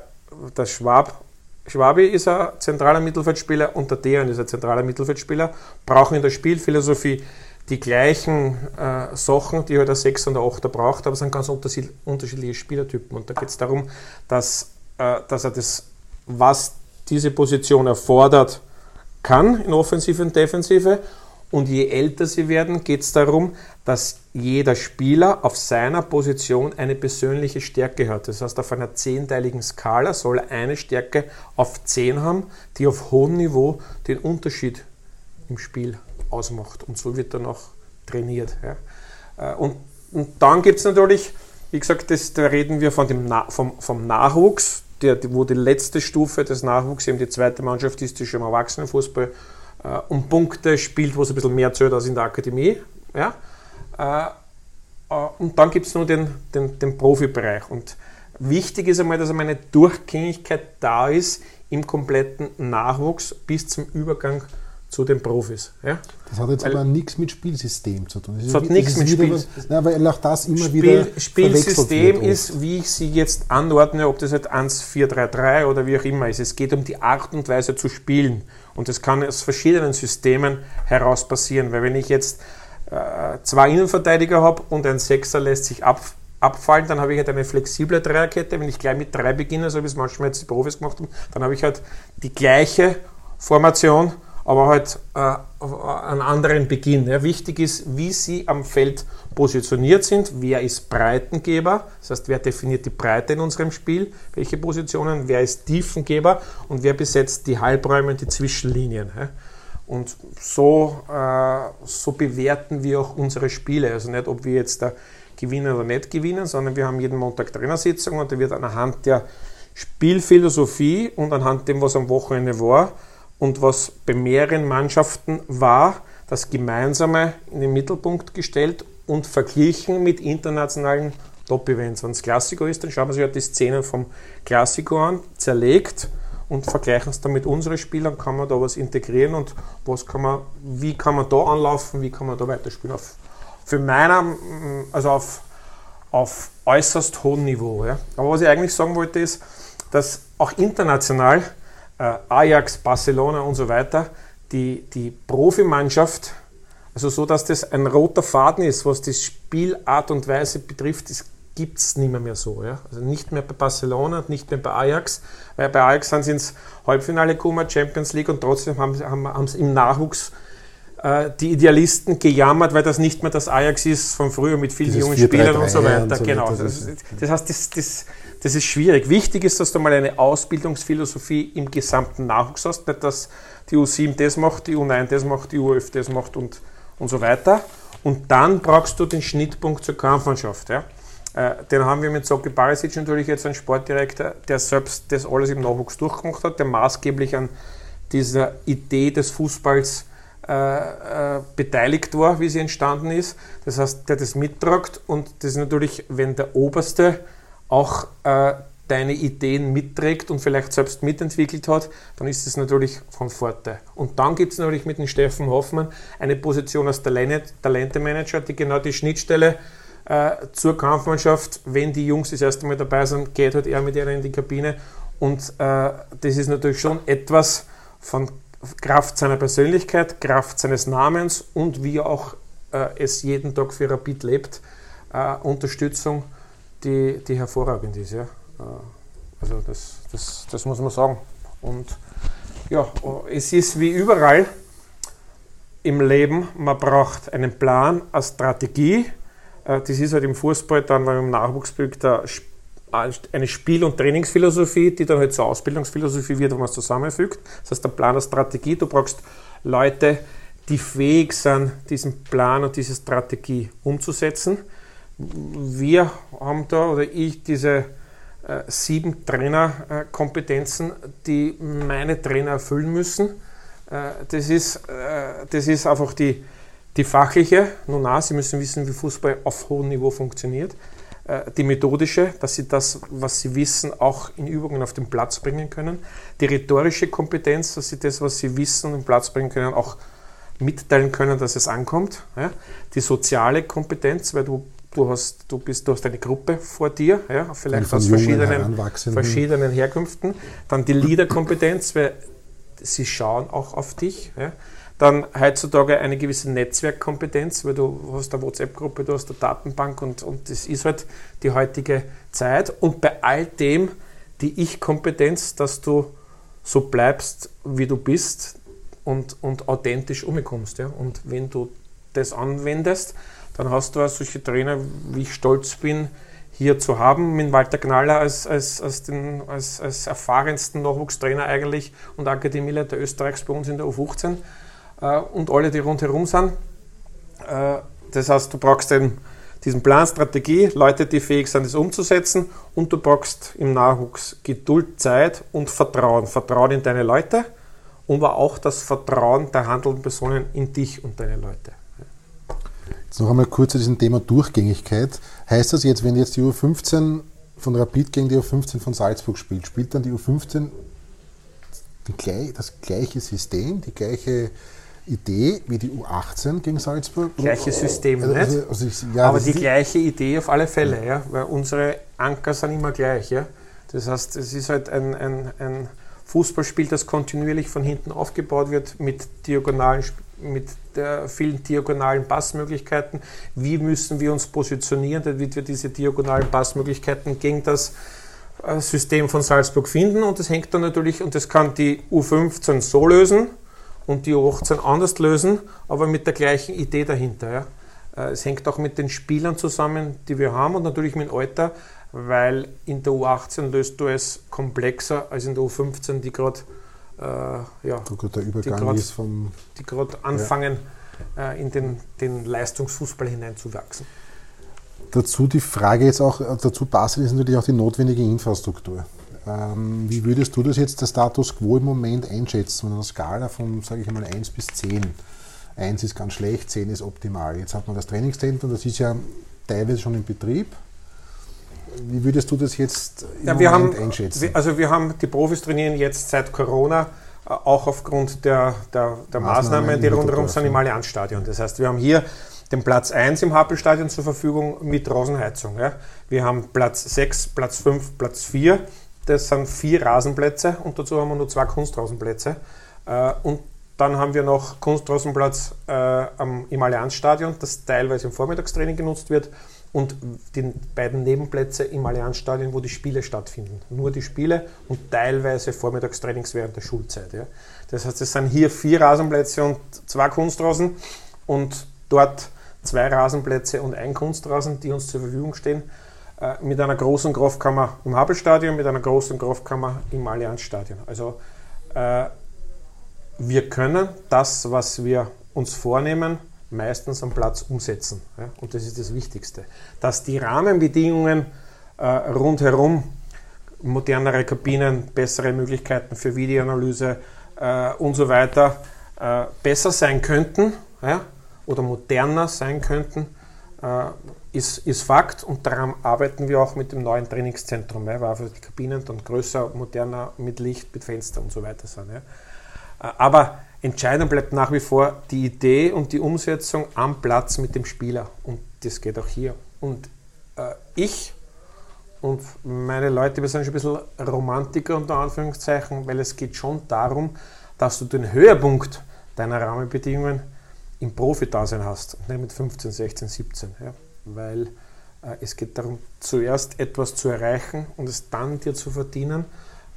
der Schwab Schwabi ist ein zentraler Mittelfeldspieler und der Dejan ist ein zentraler Mittelfeldspieler, brauchen in der Spielphilosophie die gleichen äh, Sachen, die halt der 6 und der 8 braucht, aber es sind ganz unterschiedliche Spielertypen. Und da geht es darum, dass, äh, dass er das, was diese Position erfordert, kann in Offensive und Defensive. Und je älter sie werden, geht es darum, dass jeder Spieler auf seiner Position eine persönliche Stärke hat. Das heißt, auf einer zehnteiligen Skala soll er eine Stärke auf 10 haben, die auf hohem Niveau den Unterschied im Spiel ausmacht. Und so wird dann auch trainiert. Ja. Äh, und, und dann gibt es natürlich, wie gesagt, das, da reden wir von dem Na, vom, vom Nachwuchs, der, wo die letzte Stufe des Nachwuchs eben die zweite Mannschaft ist, die schon im Erwachsenenfußball äh, um Punkte spielt, wo es ein bisschen mehr zählt als in der Akademie. Ja. Äh, äh, und dann gibt es nur den, den, den Profibereich. Und wichtig ist einmal, dass eine Durchgängigkeit da ist im kompletten Nachwuchs bis zum Übergang zu den Profis. Ja? Das hat jetzt weil, aber nichts mit Spielsystem zu tun. Das, das hat nichts mit Spielsystem. Weil auch das immer Spiel, wieder Spielsystem ist, wie ich sie jetzt anordne, ob das jetzt 1-4-3-3 oder wie auch immer ist. Es geht um die Art und Weise zu spielen. Und das kann aus verschiedenen Systemen heraus passieren. Weil wenn ich jetzt äh, zwei Innenverteidiger habe und ein Sechser lässt sich ab, abfallen, dann habe ich halt eine flexible Dreierkette. Wenn ich gleich mit drei beginne, so wie es manchmal jetzt die Profis gemacht haben, dann habe ich halt die gleiche Formation aber halt äh, einen anderen Beginn. Ja. Wichtig ist, wie sie am Feld positioniert sind, wer ist Breitengeber, das heißt, wer definiert die Breite in unserem Spiel, welche Positionen, wer ist Tiefengeber und wer besetzt die Halbräume und die Zwischenlinien. Ja. Und so, äh, so bewerten wir auch unsere Spiele. Also nicht, ob wir jetzt da gewinnen oder nicht gewinnen, sondern wir haben jeden Montag Trainersitzung und da wird anhand der Spielphilosophie und anhand dem, was am Wochenende war, und was bei mehreren Mannschaften war, das Gemeinsame in den Mittelpunkt gestellt und verglichen mit internationalen Top-Events. Wenn es Klassiko ist, dann schauen wir sich halt die Szenen vom Klassiko an, zerlegt und vergleichen es dann mit unseren Spielern, kann man da was integrieren und was kann man, wie kann man da anlaufen, wie kann man da weiterspielen. Auf, für meiner, also auf, auf äußerst hohem Niveau. Ja. Aber was ich eigentlich sagen wollte ist, dass auch international Ajax, Barcelona und so weiter, die, die Profimannschaft, also so, dass das ein roter Faden ist, was die Spielart und Weise betrifft, das gibt es nicht mehr, mehr so. Ja? Also nicht mehr bei Barcelona, nicht mehr bei Ajax, weil bei Ajax sind sie ins Halbfinale gekommen, Champions League und trotzdem haben sie haben, haben im Nachwuchs äh, die Idealisten gejammert, weil das nicht mehr das Ajax ist von früher mit vielen Dieses jungen Spielern und so weiter. Und so genau. Das, das, heißt, das, das, das ist schwierig. Wichtig ist, dass du mal eine Ausbildungsphilosophie im gesamten Nachwuchs hast, nicht dass die U7 das macht, die U9 das macht, die U11 das macht und, und so weiter. Und dann brauchst du den Schnittpunkt zur Kampfmannschaft. Ja? Äh, den haben wir mit Soki Barisic natürlich jetzt einen Sportdirektor, der selbst das alles im Nachwuchs durchgemacht hat, der maßgeblich an dieser Idee des Fußballs äh, äh, beteiligt war, wie sie entstanden ist. Das heißt, der das mittragt und das ist natürlich, wenn der Oberste auch äh, deine Ideen mitträgt und vielleicht selbst mitentwickelt hat, dann ist das natürlich von Vorteil. Und dann gibt es natürlich mit dem Steffen Hoffmann eine Position als Talente-Manager, die genau die Schnittstelle äh, zur Kampfmannschaft, wenn die Jungs das erste Mal dabei sind, geht halt er mit ihr in die Kabine. Und äh, das ist natürlich schon etwas von Kraft seiner Persönlichkeit, Kraft seines Namens und wie auch äh, es jeden Tag für Rapid lebt, äh, Unterstützung, die, die hervorragend ist. Ja? Äh, also das, das, das muss man sagen. Und ja, es ist wie überall im Leben, man braucht einen Plan, eine Strategie, äh, das ist halt im Fußball dann, weil im Nachwuchsbild eine Spiel- und Trainingsphilosophie, die dann halt zur Ausbildungsphilosophie wird, wo man es zusammenfügt. Das heißt, der Plan der Strategie, du brauchst Leute, die fähig sind, diesen Plan und diese Strategie umzusetzen. Wir haben da, oder ich, diese äh, sieben Trainerkompetenzen, die meine Trainer erfüllen müssen. Äh, das, ist, äh, das ist einfach die, die fachliche, nun na, Sie müssen wissen, wie Fußball auf hohem Niveau funktioniert. Äh, die methodische, dass Sie das, was Sie wissen, auch in Übungen auf den Platz bringen können. Die rhetorische Kompetenz, dass Sie das, was Sie wissen, auf den Platz bringen können, auch mitteilen können, dass es ankommt. Die soziale Kompetenz, weil du du hast, du bist, du hast eine Gruppe vor dir, ja, vielleicht aus verschiedenen, verschiedenen Herkünften. Dann die Leaderkompetenz, weil sie schauen auch auf dich. Ja. Dann heutzutage eine gewisse Netzwerkkompetenz, weil du hast eine WhatsApp-Gruppe, du hast eine Datenbank und, und das ist halt die heutige Zeit. Und bei all dem die Ich-Kompetenz, dass du so bleibst, wie du bist und, und authentisch umkommst. Ja? Und wenn du das anwendest, dann hast du auch solche Trainer, wie ich stolz bin, hier zu haben, mit Walter Knaller als, als, als, den, als, als erfahrensten Nachwuchstrainer eigentlich und Akademieleiter Österreichs bei uns in der U15 äh, und alle, die rundherum sind. Äh, das heißt, du brauchst den, diesen Plan, Strategie, Leute, die fähig sind, das umzusetzen und du brauchst im Nachwuchs Geduld, Zeit und Vertrauen. Vertrauen in deine Leute und auch das Vertrauen der handelnden Personen in dich und deine Leute. Jetzt noch einmal kurz zu diesem Thema Durchgängigkeit. Heißt das jetzt, wenn jetzt die U15 von Rapid gegen die U15 von Salzburg spielt, spielt dann die U15 das gleiche System, die gleiche Idee wie die U18 gegen Salzburg. Gleiches System also, nicht, also, also ich, ja, aber die, die gleiche Idee auf alle Fälle, ja. weil unsere Anker sind immer gleich. Ja. Das heißt, es ist halt ein, ein, ein Fußballspiel, das kontinuierlich von hinten aufgebaut wird mit diagonalen mit vielen diagonalen Passmöglichkeiten. Wie müssen wir uns positionieren, damit wir diese diagonalen Passmöglichkeiten gegen das äh, System von Salzburg finden? Und das hängt dann natürlich, und das kann die U15 so lösen, und die U18 anders lösen, aber mit der gleichen Idee dahinter. Ja. Äh, es hängt auch mit den Spielern zusammen, die wir haben und natürlich mit dem Alter, weil in der U18 löst du es komplexer als in der U15, die gerade äh, ja, die gerade anfangen, ja. äh, in den, den Leistungsfußball hineinzuwachsen. Dazu die Frage jetzt auch, dazu passt ist natürlich auch die notwendige Infrastruktur. Ähm, wie würdest du das jetzt, der Status quo im Moment einschätzen, von einer Skala von, sage ich einmal, 1 bis 10? 1 ist ganz schlecht, 10 ist optimal. Jetzt hat man das Trainingszentrum, das ist ja teilweise schon in Betrieb. Wie würdest du das jetzt im ja, wir haben, einschätzen? Also wir haben die Profis trainieren jetzt seit Corona äh, auch aufgrund der, der, der Maßnahmen, Maßnahmen die rundherum sind im Allianzstadion. Das heißt, wir haben hier den Platz 1 im Happelstadion zur Verfügung mit Rasenheizung. Ja. Wir haben Platz 6, Platz 5, Platz 4. Das sind vier Rasenplätze und dazu haben wir nur zwei Kunstrasenplätze. Äh, und dann haben wir noch Kunstrasenplatz äh, am, im Allianzstadion, das teilweise im Vormittagstraining genutzt wird und die beiden Nebenplätze im Allianzstadion, wo die Spiele stattfinden. Nur die Spiele und teilweise Vormittagstrainings während der Schulzeit. Ja. Das heißt, es sind hier vier Rasenplätze und zwei Kunstrasen und dort zwei Rasenplätze und ein Kunstrasen, die uns zur Verfügung stehen, äh, mit einer großen Kraftkammer im Habelstadion, mit einer großen Kraftkammer im Allianzstadion. Also äh, wir können das, was wir uns vornehmen, meistens am Platz umsetzen. Ja? Und das ist das Wichtigste. Dass die Rahmenbedingungen äh, rundherum, modernere Kabinen, bessere Möglichkeiten für Videoanalyse äh, und so weiter äh, besser sein könnten ja? oder moderner sein könnten, äh, ist, ist Fakt und daran arbeiten wir auch mit dem neuen Trainingszentrum, ja? weil einfach die Kabinen dann größer, moderner, mit Licht, mit Fenster und so weiter sind. Ja? Äh, aber entscheidend bleibt nach wie vor die Idee und die Umsetzung am Platz mit dem Spieler. Und das geht auch hier. Und äh, ich und meine Leute, wir sind schon ein bisschen Romantiker unter Anführungszeichen, weil es geht schon darum, dass du den Höhepunkt deiner Rahmenbedingungen im Profi-Dasein hast, nicht mit 15, 16, 17. Ja? Weil äh, es geht darum, zuerst etwas zu erreichen und es dann dir zu verdienen.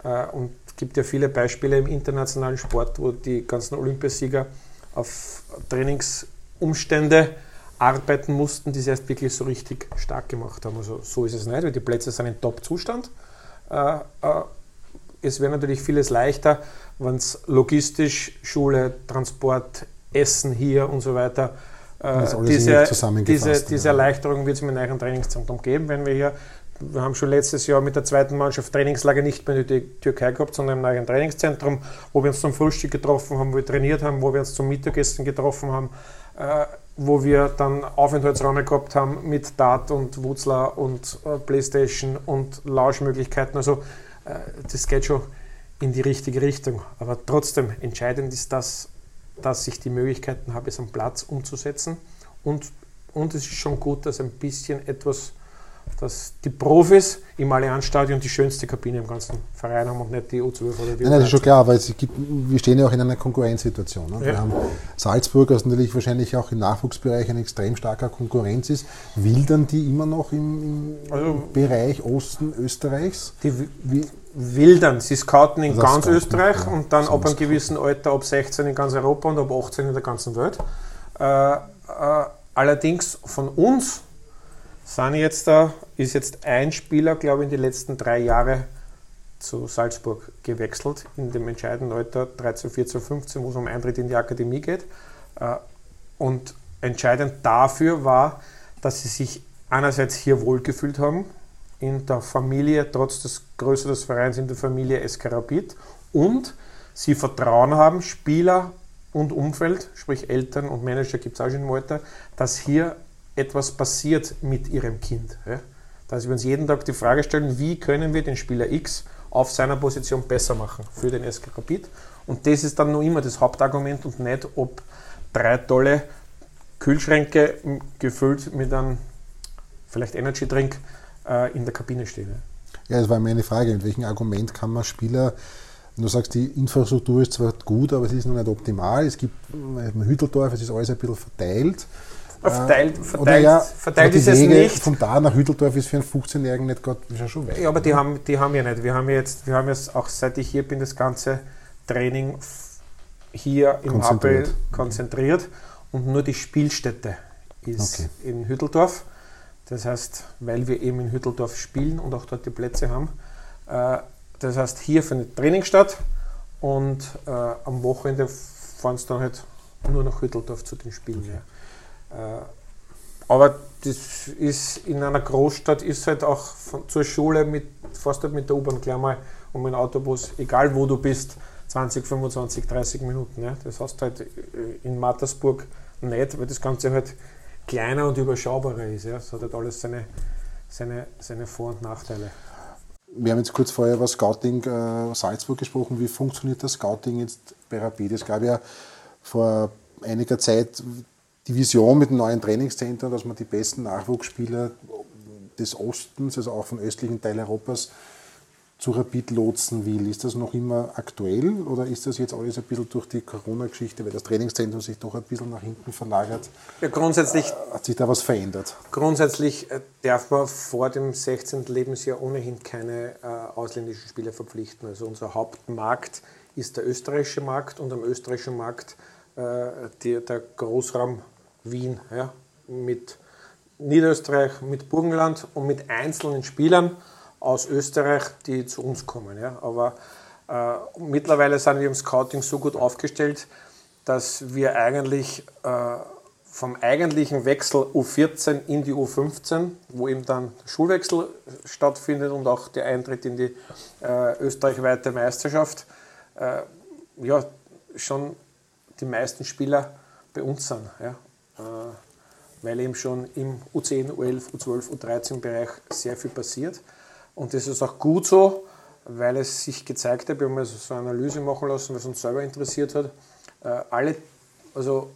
Äh, und es gibt ja viele Beispiele im internationalen Sport, wo die ganzen Olympiasieger auf Trainingsumstände arbeiten mussten, die sie erst wirklich so richtig stark gemacht haben. Also so ist es nicht, weil die Plätze sind in Top-Zustand. Äh, äh, es wäre natürlich vieles leichter, wenn es logistisch, Schule, Transport, Essen hier und so weiter, diese, diese, diese Erleichterung wird es mit einem Trainingszentrum geben, wenn wir hier wir haben schon letztes Jahr mit der zweiten Mannschaft Trainingslager nicht mehr in die Türkei gehabt, sondern im neuen Trainingszentrum, wo wir uns zum Frühstück getroffen haben, wo wir trainiert haben, wo wir uns zum Mittagessen getroffen haben, äh, wo wir dann Aufenthaltsräume gehabt haben mit Dart und Wutzler und äh, Playstation und Lauschmöglichkeiten. Also äh, das geht schon in die richtige Richtung. Aber trotzdem, entscheidend ist das, dass ich die Möglichkeiten habe, es am Platz umzusetzen. Und, und es ist schon gut, dass ein bisschen etwas dass die Profis im Allianzstadion die schönste Kabine im ganzen Verein haben und nicht die U12 oder die Nein, das ist schon klar, weil es gibt, wir stehen ja auch in einer Konkurrenzsituation. Ne? Ja. Wir haben Salzburg, was natürlich wahrscheinlich auch im Nachwuchsbereich eine extrem starke Konkurrenz ist. Wildern die immer noch im, im also, Bereich Osten Österreichs? Die Wie, wildern. Sie scouten in also ganz Scouten, Österreich ja, und dann ab einem gewissen Alter, ab 16 in ganz Europa und ab 18 in der ganzen Welt. Äh, äh, allerdings von uns sind jetzt da, ist jetzt ein Spieler, glaube ich, in die letzten drei Jahre zu Salzburg gewechselt, in dem entscheidenden Alter 13, 14, 15, wo es um Eintritt in die Akademie geht. Äh, und entscheidend dafür war, dass sie sich einerseits hier wohlgefühlt haben, in der Familie, trotz des Größe des Vereins, in der Familie SK Rapid und sie Vertrauen haben, Spieler und Umfeld, sprich Eltern und Manager gibt es auch schon im Alter, dass hier etwas passiert mit ihrem Kind. Ja? Dass wir uns jeden Tag die Frage stellen, wie können wir den Spieler X auf seiner Position besser machen für den SK Rapid. Und das ist dann nur immer das Hauptargument und nicht, ob drei tolle Kühlschränke gefüllt mit einem vielleicht Energy Drink äh, in der Kabine stehen. Ja, das war meine Frage. Mit welchem Argument kann man Spieler Du sagst, die Infrastruktur ist zwar gut, aber es ist noch nicht optimal. Es gibt äh, Hütteldorf, es ist alles ein bisschen verteilt. Verteilt, verteilt, ja, verteilt ist Wege es nicht. Von da nach Hütteldorf ist für einen 15-Jährigen nicht gerade schon weit. Ja, aber die haben, die haben ja nicht. Wir haben jetzt, wir haben jetzt auch seit ich hier bin, das ganze Training hier im. Appel konzentriert und nur die Spielstätte ist okay. in Hütteldorf. Das heißt, weil wir eben in Hütteldorf spielen und auch dort die Plätze haben. Äh, das heißt, hier findet Training statt und äh, am Wochenende fahren es dann halt nur nach Hütteldorf zu den Spielen. Okay. Ja. Äh, aber das ist in einer Großstadt ist halt auch von, zur Schule mit fast halt mit der U-Bahn gleich mal und mit dem Autobus, egal wo du bist, 20, 25, 30 Minuten. Ja. Das hast du halt äh, in Mattersburg nicht, weil das Ganze halt kleiner und überschaubarer ist. Ja. Hat halt alles seine, seine, seine Vor- und Nachteile. Wir haben jetzt kurz vorher über Scouting äh, Salzburg gesprochen. Wie funktioniert das Scouting jetzt bei Rapid? Es gab ja vor einiger Zeit die Vision mit dem neuen Trainingszentrum, dass man die besten Nachwuchsspieler des Ostens, also auch vom östlichen Teil Europas, zu Rapid lotsen will. Ist das noch immer aktuell oder ist das jetzt alles ein bisschen durch die Corona-Geschichte, weil das Trainingszentrum sich doch ein bisschen nach hinten verlagert? Ja, grundsätzlich hat sich da was verändert? Grundsätzlich äh, darf man vor dem 16. Lebensjahr ohnehin keine äh, ausländischen Spieler verpflichten. Also unser Hauptmarkt ist der österreichische Markt und am österreichischen Markt äh, die, der Großraum Wien ja, mit Niederösterreich, mit Burgenland und mit einzelnen Spielern aus Österreich, die zu uns kommen. Ja. Aber äh, mittlerweile sind wir im Scouting so gut aufgestellt, dass wir eigentlich äh, vom eigentlichen Wechsel U14 in die U15, wo eben dann Schulwechsel stattfindet und auch der Eintritt in die äh, österreichweite Meisterschaft, äh, ja, schon die meisten Spieler bei uns sind. Ja. Äh, weil eben schon im U10, U11, U12, U13 Bereich sehr viel passiert. Und das ist auch gut so, weil es sich gezeigt hat, wir haben also so eine Analyse machen lassen, was uns selber interessiert hat. Äh, alle, also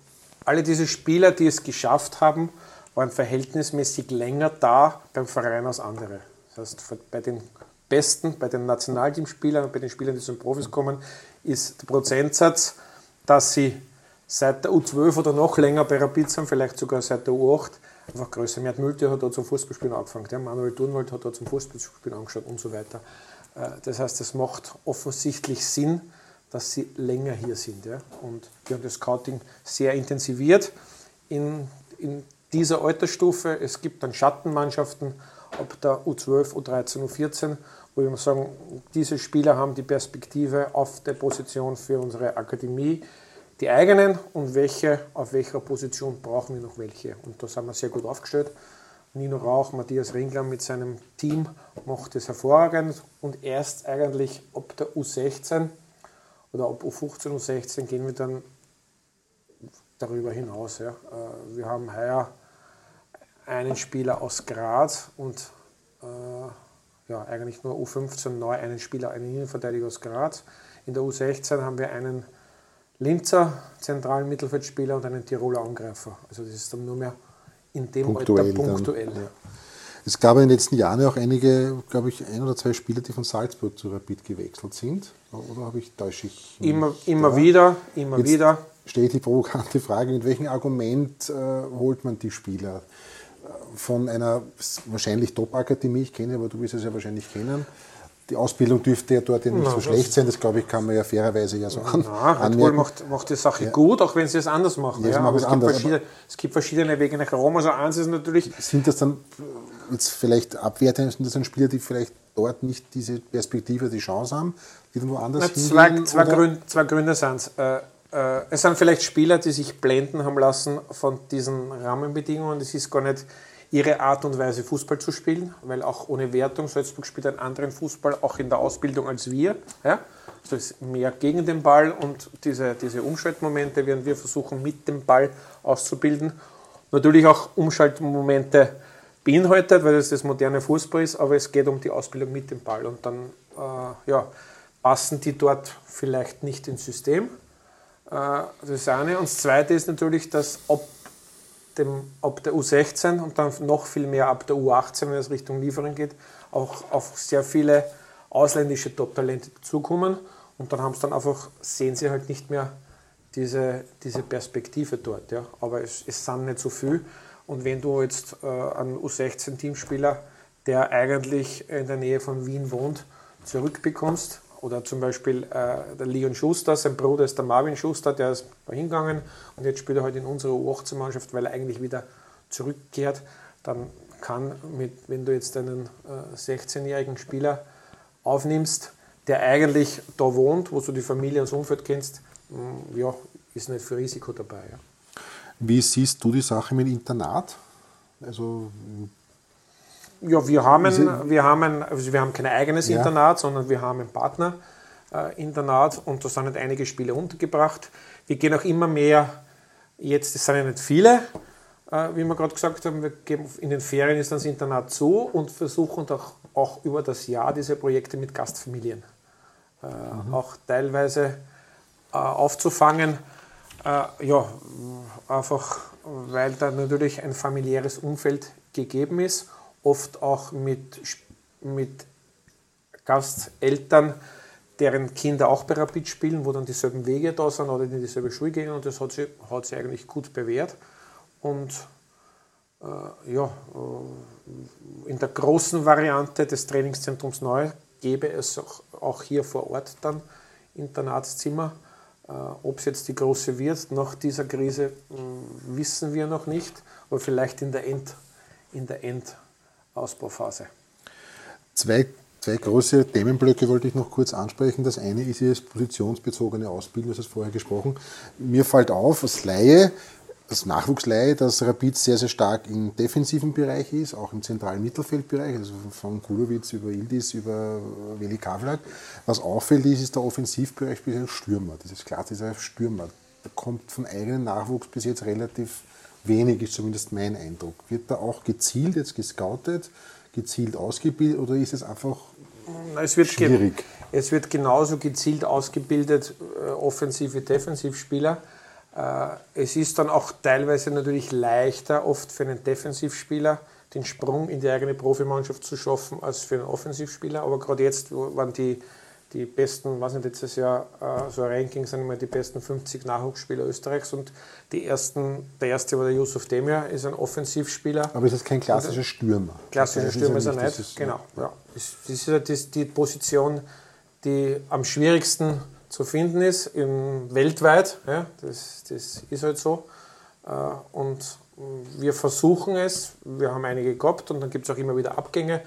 alle diese Spieler, die es geschafft haben, waren verhältnismäßig länger da beim Verein als andere. Das heißt, bei den Besten, bei den Nationalteamspielern und bei den Spielern, die zu den Profis kommen, ist der Prozentsatz, dass sie seit der U12 oder noch länger bei Rapid sind, vielleicht sogar seit der U8, einfach größer. Mert Mülte hat da zum Fußballspielen angefangen, der Manuel Turnwald hat da zum Fußballspielen angeschaut und so weiter. Äh, das heißt, es macht offensichtlich Sinn, dass sie länger hier sind. Ja? Und wir haben das Scouting sehr intensiviert in, in dieser Altersstufe. Es gibt dann Schattenmannschaften ab der U12, U13, U14, wo wir sagen, diese Spieler haben die Perspektive auf der Position für unsere Akademie die eigenen und welche, auf welcher Position brauchen wir noch welche. Und da sind wir sehr gut aufgestellt. Nino Rauch, Matthias Ringler mit seinem Team macht das hervorragend und erst eigentlich ab der U16 oder ab U15, U16 gehen wir dann darüber hinaus. Ja. Äh, wir haben heuer einen Spieler aus Graz und äh, ja, eigentlich nur U15 neu einen Spieler, einen Innenverteidiger aus Graz. In der U16 haben wir einen Linzer zentralen Mittelfeldspieler und einen Tiroler Angreifer. Also das ist dann nur mehr in dem punktuell Alter punktuell. Dann, ja. Es gab in den letzten Jahren auch einige, glaube ich, ein oder zwei Spieler, die von Salzburg zu Rapid gewechselt sind. Oder habe ich täusche ich? Immer, immer wieder, immer Jetzt wieder. Steht die provokante Frage, mit welchem Argument äh, holt man die Spieler? Äh, von einer wahrscheinlich Top-Akademie, ich kenne, aber du wirst es ja wahrscheinlich kennen, die Ausbildung dürfte ja dort ja nicht Na, so schlecht sein, das glaube ich, kann man ja fairerweise ja so an, Na, Red Bull macht, macht die Sache ja. gut, auch wenn sie es anders machen. Ja, ja, aber es, anders, gibt es, gibt verschiedene Wege nach Rom. Also eins ist natürlich. Sind das dann jetzt vielleicht abwertend, sind das dann Spieler, die vielleicht dort nicht diese Perspektive, die Chance haben, die dann woanders Na, zwei, zwei, Gründe, zwei Gründe sind es. Äh, äh, es sind vielleicht Spieler, die sich blenden haben lassen von diesen Rahmenbedingungen. Das ist gar nicht ihre Art und Weise Fußball zu spielen, weil auch ohne Wertung Salzburg spielt einen anderen Fußball, auch in der Ausbildung als wir. Ja? Also ist mehr gegen den Ball und diese, diese Umschaltmomente werden wir versuchen mit dem Ball auszubilden. Natürlich auch Umschaltmomente beinhaltet, weil das das moderne Fußball ist, aber es geht um die Ausbildung mit dem Ball und dann äh, ja, passen die dort vielleicht nicht ins System. Äh, das ist eine. Und das zweite ist natürlich, dass ob dem, ab der U16 und dann noch viel mehr ab der U18, wenn es Richtung Lieferung geht, auch auf sehr viele ausländische Top-Talente dazukommen. Und dann haben sie dann einfach, sehen sie halt nicht mehr diese, diese Perspektive dort. Ja. Aber es, es sind nicht so viel. Und wenn du jetzt äh, einen U16-Teamspieler, der eigentlich in der Nähe von Wien wohnt, zurückbekommst, oder zum Beispiel äh, der Leon Schuster, sein Bruder ist der Marvin Schuster, der ist hingegangen und jetzt spielt er halt in unserer U18-Mannschaft, weil er eigentlich wieder zurückkehrt. Dann kann, mit, wenn du jetzt einen äh, 16-jährigen Spieler aufnimmst, der eigentlich da wohnt, wo du die Familie und das Umfeld kennst, mh, mm, ja, ist nicht für Risiko dabei. Ja. Wie siehst du die Sache mit Internat? Also ja, wir haben, wir haben, also wir haben kein eigenes ja. Internat, sondern wir haben ein Partnerinternat äh, und da sind halt einige Spiele untergebracht. Wir gehen auch immer mehr, jetzt das sind ja nicht viele, äh, wie wir gerade gesagt haben, wir geben in den Ferien ist das Internat zu und versuchen auch, auch über das Jahr diese Projekte mit Gastfamilien äh, mhm. auch teilweise äh, aufzufangen. Äh, ja, einfach weil da natürlich ein familiäres Umfeld gegeben ist, oft auch mit, mit Gasteltern, deren Kinder auch bei Rapid spielen, wo dann dieselben Wege da sind oder in dieselbe Schule gehen und das hat sich, hat sich eigentlich gut bewährt. Und äh, ja, äh, in der großen Variante des Trainingszentrums Neu gäbe es auch, auch hier vor Ort dann Internatszimmer. Äh, Ob es jetzt die große wird nach dieser Krise, mh, wissen wir noch nicht, aber vielleicht in der, End, in der Endausbauphase. Zwei Zwei große Themenblöcke wollte ich noch kurz ansprechen. Das eine ist das positionsbezogene Ausbilden, das hast vorher gesprochen. Mir fällt auf, als Laie, als Nachwuchsleihe, dass Rapid sehr, sehr stark im defensiven Bereich ist, auch im zentralen Mittelfeldbereich, also von Kulowitz über Ildis über Veli Kavlak. Was auffällt, ist, ist der Offensivbereich bis ein Stürmer. Das ist klar, dieser Stürmer. Da kommt von eigenem Nachwuchs bis jetzt relativ wenig, ist zumindest mein Eindruck. Wird da auch gezielt jetzt gescoutet, gezielt ausgebildet oder ist es einfach es wird schwierig? Es wird genauso gezielt ausgebildet, äh, offensive, Defensivspieler. Äh, es ist dann auch teilweise natürlich leichter, oft für einen Defensivspieler den Sprung in die eigene Profimannschaft zu schaffen, als für einen Offensivspieler. Aber gerade jetzt waren die, die besten, was nicht, letztes Jahr äh, so ein Ranking sind immer die besten 50 Nachwuchsspieler Österreichs und die ersten, der erste war der Yusuf Demir, ist ein Offensivspieler. Aber ist das kein klassischer Stürmer? Klassischer Stürmer ist er nicht, ist, genau. Ja. Das ist ja die, die Position, die am schwierigsten zu finden ist, im, weltweit. Ja, das, das ist halt so. Äh, und wir versuchen es, wir haben einige gehabt und dann gibt es auch immer wieder Abgänge,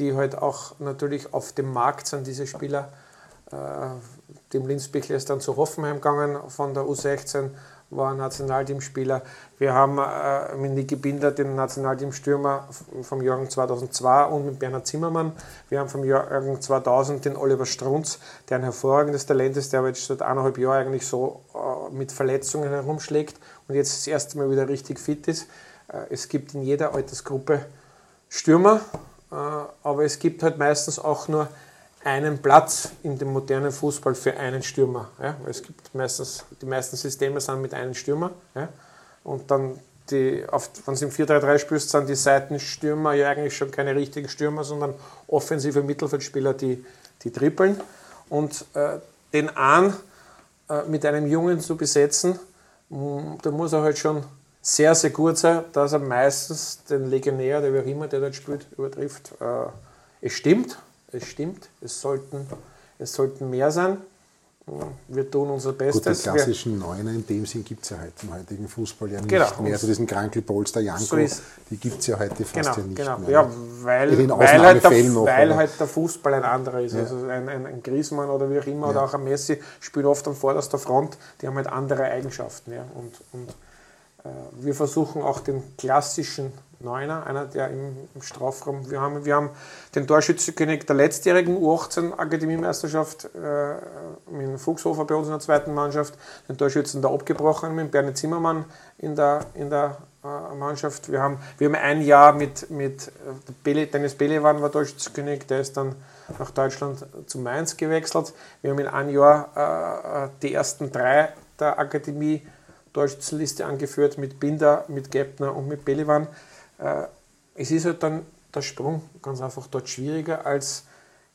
die halt auch natürlich auf dem Markt sind, diese Spieler. Äh, dem Linzbichler ist dann zu Hoffenheim gegangen von der U16 war Nationalteamspieler. Wir haben äh, mit Niki Binder den Nationalteamstürmer vom Jahrgang 2002 und mit Bernhard Zimmermann. Wir haben vom Jahrgang 2000 den Oliver Strunz, der ein hervorragendes Talent ist, der aber jetzt seit eineinhalb Jahren eigentlich so äh, mit Verletzungen herumschlägt und jetzt das erste Mal wieder richtig fit ist. Es gibt in jeder Altersgruppe Stürmer, aber es gibt halt meistens auch nur einen Platz in dem modernen Fußball für einen Stürmer. Ja? Es gibt meistens, die meisten Systeme sind mit einem Stürmer. Ja? Und dann, wenn du im 4-3-3 spielst, sind die Seitenstürmer ja eigentlich schon keine richtigen Stürmer, sondern offensive Mittelfeldspieler, die, die trippeln. Und äh, den an äh, mit einem Jungen zu besetzen, da muss er halt schon sehr, sehr gut sein, dass er meistens den Legionär, der wie auch immer der dort spielt, übertrifft. Äh, es stimmt, es stimmt, es sollten, es sollten mehr sein. Wir tun unser Bestes. Gut, die klassischen Neuner in dem Sinn gibt es ja heute im heutigen Fußball ja nicht genau. mehr. Also diesen Krankel Polster Janko, so die gibt es ja heute fast genau, ja nicht genau. mehr. Ja, weil, weil, halt der, noch, weil halt der, Fußball ein anderer ist. Ja. Also ein, ein, ein Griezmann oder wie auch immer ja. oder auch ein Messi spielt oft an vorderster Front, die haben halt andere Eigenschaften. Ja. Und, und wir versuchen auch den klassischen Neuner, einer der im, im, Strafraum. Wir haben, wir haben den Torschützenkönig der letztjährigen U18-Akademiemeisterschaft äh, mit Fuchshofer bei uns in der zweiten Mannschaft, den Torschützen da abgebrochen mit Bernie Zimmermann in der, in der äh, Mannschaft. Wir haben, wir haben ein Jahr mit, mit Bele, Dennis Belewan war Torschützenkönig, der ist dann nach Deutschland zu Mainz gewechselt. Wir haben in einem Jahr äh, die ersten drei der Akademie Torschützenliste angeführt mit Binder, mit Gepner und mit Belewan. Äh, es ist halt dann der Sprung ganz einfach dort schwieriger, als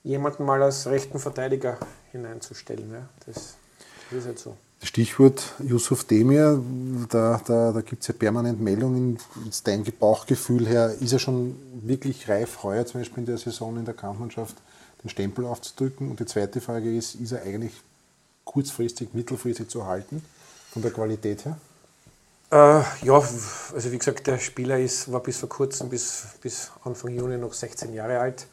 jemanden mal als rechten Verteidiger hineinzustellen. Ja. Das, das ist halt so. Stichwort Yusuf Demir, da, da, da gibt es ja permanent Meldungen. Jetzt dein Bauchgefühl her, ist er schon wirklich reif, heuer zum Beispiel in der Saison in der Kampfmannschaft den Stempel aufzudrücken? Und die zweite Frage ist, ist er eigentlich kurzfristig, mittelfristig zu halten, von der Qualität her? Äh, ja, also wie gesagt, der Spieler ist, war bis vor kurzem, bis, bis Anfang Juni noch 16 Jahre alt.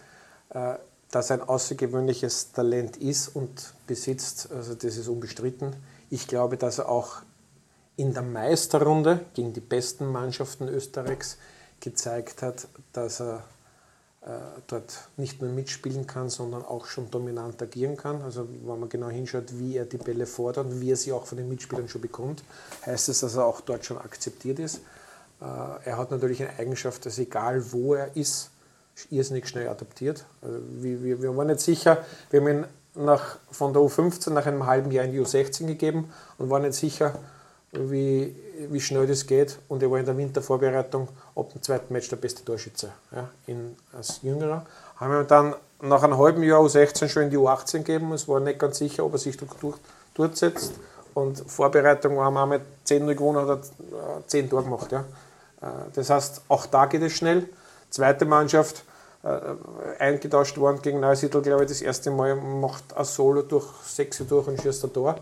Äh, dass er ein außergewöhnliches Talent ist und besitzt, also das ist unbestritten. Ich glaube, dass er auch in der Meisterrunde gegen die besten Mannschaften Österreichs gezeigt hat, dass er dort nicht nur mitspielen kann, sondern auch schon dominant agieren kann. Also wenn man genau hinschaut, wie er die Bälle fordert und wie er sie auch von den Mitspielern schon bekommt, heißt es, dass er auch dort schon akzeptiert ist. Äh, er hat natürlich eine Eigenschaft, dass egal wo er ist, irrsinnig schnell adaptiert. Also wir, wir, wir waren nicht sicher, wir haben ihn nach, von der U15 nach einem halben Jahr in die U16 gegeben und waren nicht sicher, wie, wie schnell das geht. Und er war in der Wintervorbereitung ab dem zweiten Match der beste Torschütze ja, in, als Jüngerer. Haben wir dann nach einem halben Jahr U16 schon in die U18 gegeben. Es war nicht ganz sicher, ob er sich durch, durchsetzt. Und Vorbereitung haben wir mit 10 gewonnen oder 10 Tore gemacht. Ja. Äh, das heißt, auch da geht es schnell. Zweite Mannschaft, äh, eingetauscht worden gegen Neusiedl, glaube ich, das erste Mal macht ein Solo durch sechs durch und schießt ein Tor.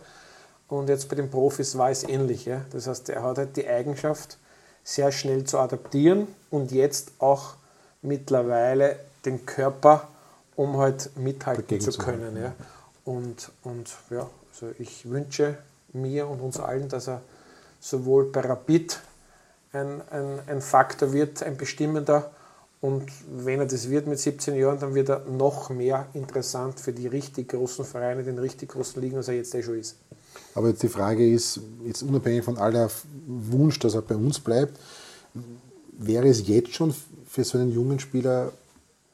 Und jetzt bei den Profis war es ähnlich. Ja. Das heißt, er hat halt die Eigenschaft, sehr schnell zu adaptieren und jetzt auch mittlerweile den Körper, um halt mithalten Dagegen zu können. Zu ja. Und, und ja, also ich wünsche mir und uns allen, dass er sowohl bei Rapid ein, ein, ein Faktor wird, ein bestimmender, und wenn er das wird mit 17 Jahren, dann wird er noch mehr interessant für die richtig großen Vereine, den richtig großen Ligen, als er jetzt eh schon ist. Aber jetzt die Frage ist, jetzt unabhängig von aller Wunsch, dass er bei uns bleibt, wäre es jetzt schon für so einen jungen Spieler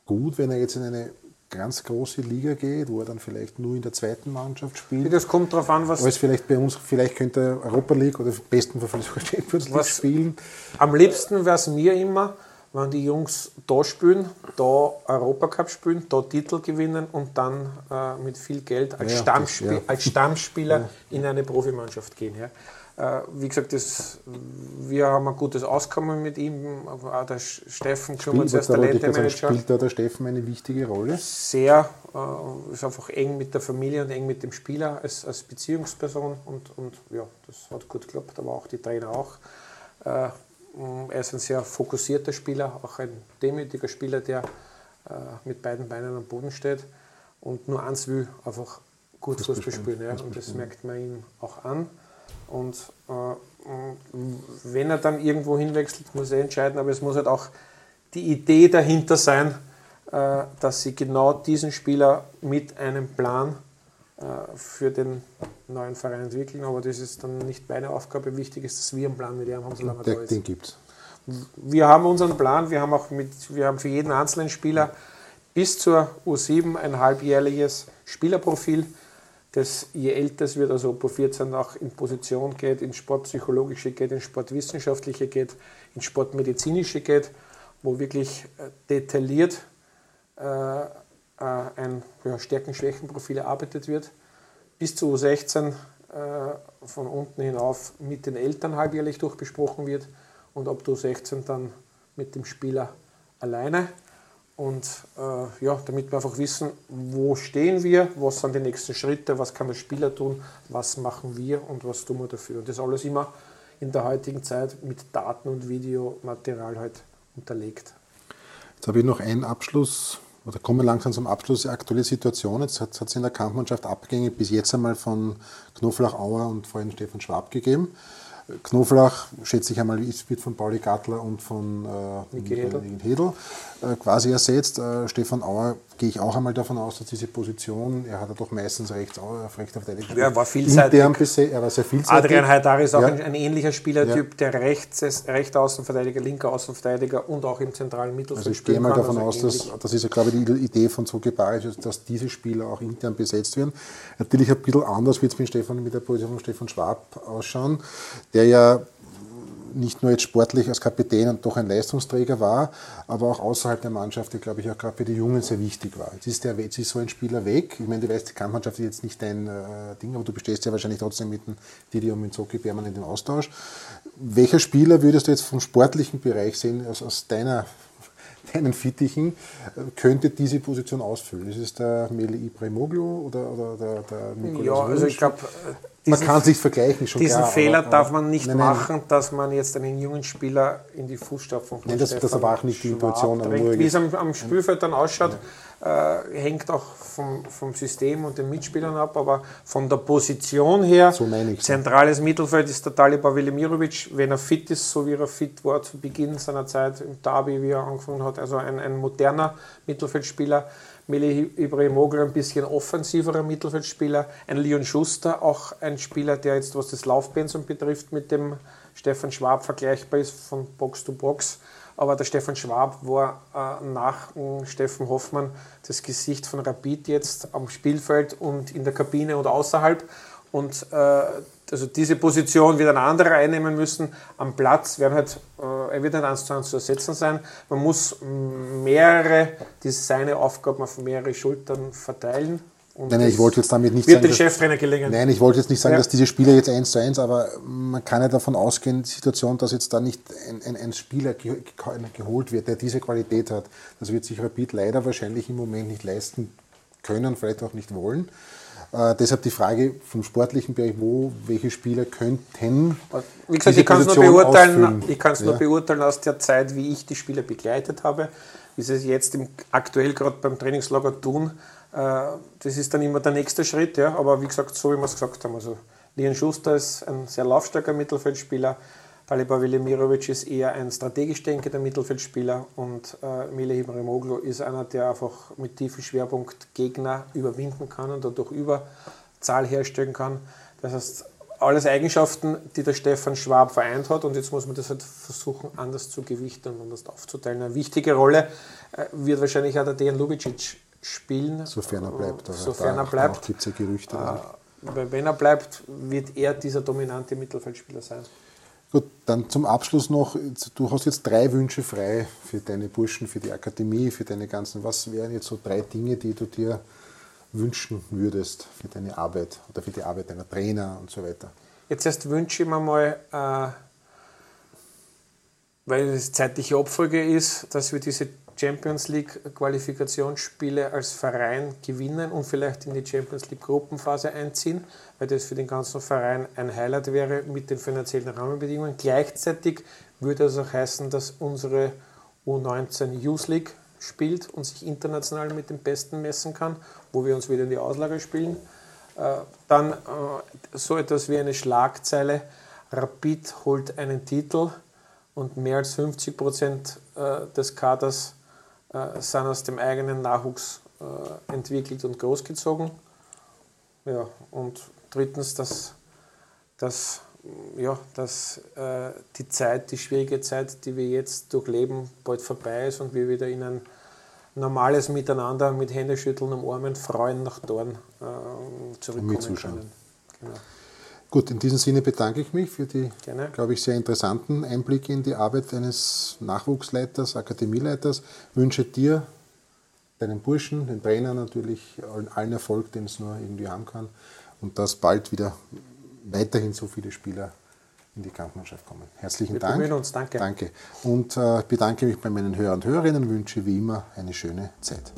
gut, wenn er jetzt in eine ganz große Liga geht, wo er dann vielleicht nur in der zweiten Mannschaft spielt. Das kommt darauf an, was. Als vielleicht bei uns, vielleicht könnte er Europa League oder besten Fall Champions League spielen. Am liebsten wäre es mir immer, wenn die Jungs da spielen, da Europacup spielen, da Titel gewinnen und dann äh, mit viel Geld als, ja, Stammspiel, das, ja. als Stammspieler ja. in eine Profimannschaft gehen. Äh, wie gesagt, das, wir haben ein gutes Auskommen mit ihm. Auch der Steffen kümmert sich als Talentemanager. Spielt da der Steffen eine wichtige Rolle? Sehr. Äh, ist einfach eng mit der Familie und eng mit dem Spieler als, als Beziehungsperson. Und, und ja, das hat gut geklappt, aber auch die Trainer auch. Äh, er ist ein sehr fokussierter Spieler, auch ein demütiger Spieler, der äh, mit beiden Beinen am Boden steht und nur eins will, einfach gut Fußball, Fußball spielen. Ja. Und das merkt man ihm auch an. Und äh, wenn er dann irgendwo hinwechselt, muss er entscheiden, aber es muss halt auch die Idee dahinter sein, äh, dass sie genau diesen Spieler mit einem Plan für den neuen Verein entwickeln, aber das ist dann nicht meine Aufgabe. Wichtig ist, dass wir einen Plan mit ihm haben, solange er da ist. Den gibt's. Wir haben unseren Plan, wir haben auch mit, wir haben für jeden einzelnen Spieler bis zur U7 ein halbjährliches Spielerprofil, das je älter es wird, also ob U14 auch in Position geht, ins Sportpsychologische geht, ins Sportwissenschaftliche geht, ins Sportmedizinische geht, wo wirklich äh, detailliert äh, äh, ein ja, Stärken-Schwächen-Profil erarbeitet wird, bis zu U16 äh, von unten hinauf mit den Eltern halbjährlich durchbesprochen wird und ab U16 dann mit dem Spieler alleine. Und äh, ja, damit wir einfach wissen, wo stehen wir, was sind die nächsten Schritte, was kann der Spieler tun, was machen wir und was tun wir dafür. Und das alles immer in der heutigen Zeit mit Daten und Videomaterial halt unterlegt. Jetzt habe ich noch einen Abschluss oder kommen wir langsam zum Abschluss die aktuelle Situation. Jetzt hat es in der Kampfmannschaft Abgänge bis jetzt einmal von Knoflach Auer und vorhin Stefan Schwab gegeben. Knoflach, schätze ich einmal, wird von Pauli Gattler und von äh, Hedel, Hedel äh, quasi ersetzt. Äh, Stefan Auer gehe ich auch einmal davon aus, dass diese Position, er hat ja doch meistens rechts, auf rechter Verteidigung. Er war vielseitig. er war sehr vielseitig. Adrian Haidar ist auch ja. ein, ein, ähnlicher Spielertyp, ja. der rechts, rechter Außenverteidiger, linker Außenverteidiger und auch im zentralen Mittelfeld also ich gehe mal davon also aus, dass, das ist ja glaube ich die Idee von Zogibari, dass diese Spieler auch intern besetzt werden. Natürlich ein bisschen anders wird es mit, Stefan, mit der Position von Stefan Schwab ausschauen, der ja nicht nur jetzt sportlich als Kapitän und doch ein Leistungsträger war, aber auch außerhalb der Mannschaft, der glaube ich auch gerade für die Jungen sehr wichtig war. Jetzt ist, der, jetzt ist so ein Spieler weg. Ich meine, du weißt, die Kampfmannschaft ist jetzt nicht dein äh, Ding, aber du bestehst ja wahrscheinlich trotzdem mit dem Didi und mit Zoki permanent im Austausch. Welcher Spieler würdest du jetzt vom sportlichen Bereich sehen, aus, aus deiner <laughs> deinen Fittichen, könnte diese Position ausfüllen? Ist es der Meli Ibrahimoglu oder, oder der, der Nikolaus Ja, also ich glaube, man kann sich vergleichen schon. Diesen klar, Fehler aber, darf man nicht nein, nein, machen, dass man jetzt einen jungen Spieler in die Fußstapfen von Nein, das, das war auch nicht die Situation. Wie es am, am Spielfeld dann ausschaut, Äh, hängt auch vom, vom System und den Mitspielern ab, aber von der Position her, so zentrales Mittelfeld ist der Talibor Velimirovic, wenn er fit ist, so wie er fit war zu Beginn seiner Zeit im Derby, wie er angefangen hat, also ein, ein moderner Mittelfeldspieler. Meli Ibrahimoglu ein bisschen offensiverer Mittelfeldspieler, ein Leon Schuster, auch ein Spieler, der jetzt, was das Laufpensum betrifft, mit dem Stefan Schwab vergleichbar ist von Box to Box. Aber der Stefan Schwab war äh, nach äh, Steffen Hoffmann das Gesicht von Rapid jetzt am Spielfeld und in der Kabine und außerhalb. Und äh, also diese Position wird ein anderer einnehmen müssen. Am Platz werden halt, er wird nicht eins zu eins zu ersetzen sein. Man muss mehrere, die seine Aufgaben auf mehrere Schultern verteilen. Und nein, nein, ich wollte jetzt damit nicht wird sagen. Wird den Cheftrainer gelingen. Nein, ich wollte jetzt nicht sagen, ja. dass diese Spieler jetzt eins zu eins, aber man kann ja davon ausgehen, die Situation, dass jetzt da nicht ein, ein, ein Spieler ge geholt wird, der diese Qualität hat. Das wird sich Rapid leider wahrscheinlich im Moment nicht leisten können, vielleicht auch nicht wollen. Äh, deshalb die Frage vom sportlichen Bereich, wo welche Spieler könnten. Wie gesagt, ich kann es nur, beurteilen, ich kann's ja. nur beurteilen aus der Zeit, wie ich die Spieler begleitet habe. Wie sie es jetzt im, aktuell gerade beim Trainingslager tun, äh, das ist dann immer der nächste Schritt. Ja. Aber wie gesagt, so wie wir es gesagt haben. Also Leon Schuster ist ein sehr laufstarker Mittelfeldspieler. Dalibor Velimirovic ist eher ein strategisch denkender Mittelfeldspieler und äh, Mile Ibrahimoglu ist einer, der einfach mit tiefem Schwerpunkt Gegner überwinden kann und dadurch Überzahl herstellen kann. Das heißt, alles Eigenschaften, die der Stefan Schwab vereint hat und jetzt muss man das halt versuchen, anders zu gewichten und anders aufzuteilen. Eine wichtige Rolle äh, wird wahrscheinlich auch der Dejan Lubicic spielen. Sofern er bleibt. Sofern er bleibt. gibt es ja Gerüchte. Äh, wenn er bleibt, wird er dieser dominante Mittelfeldspieler sein. Gut, dann zum Abschluss noch, du hast jetzt drei Wünsche frei für deine Burschen, für die Akademie, für deine ganzen, was wären jetzt so drei Dinge, die du dir wünschen würdest für deine Arbeit oder für die Arbeit deiner Trainer und so weiter? Jetzt erst wünsche ich mir mal, äh, weil es zeitliche Abfolge ist, dass wir diese Champions League Qualifikationsspiele als Verein gewinnen und vielleicht in die Champions League Gruppenphase einziehen, weil das für den ganzen Verein ein Highlight wäre mit den finanziellen Rahmenbedingungen. Gleichzeitig würde es auch heißen, dass unsere U19 Youth League spielt und sich international mit den Besten messen kann, wo wir uns wieder in die Auslage spielen. Äh, dann äh, so etwas wie eine Schlagzeile, Rapid holt einen Titel und mehr als 50 Prozent äh, des Kaders sind aus dem eigenen Nachwuchs äh, entwickelt und großgezogen. Ja, und drittens, dass, dass, ja, dass äh, die Zeit, die schwierige Zeit, die wir jetzt durchleben, bald vorbei ist und wir wieder in ein normales Miteinander mit Händeschütteln, Umarmen, Freuen nach Dorn äh, zurückkommen können. Genau. Gut, in diesem Sinne bedanke ich mich für die, Gerne. glaube ich, sehr interessanten Einblicke in die Arbeit eines Nachwuchsleiters, Akademieleiters. Wünsche dir, deinen Burschen, den Trainer natürlich, allen Erfolg, den es nur irgendwie haben kann und dass bald wieder weiterhin so viele Spieler in die Kampfmannschaft kommen. Herzlichen Wir Dank. Wir uns, danke. Danke. Und äh, bedanke mich bei meinen Hörern und Hörerinnen und wünsche wie immer eine schöne Zeit.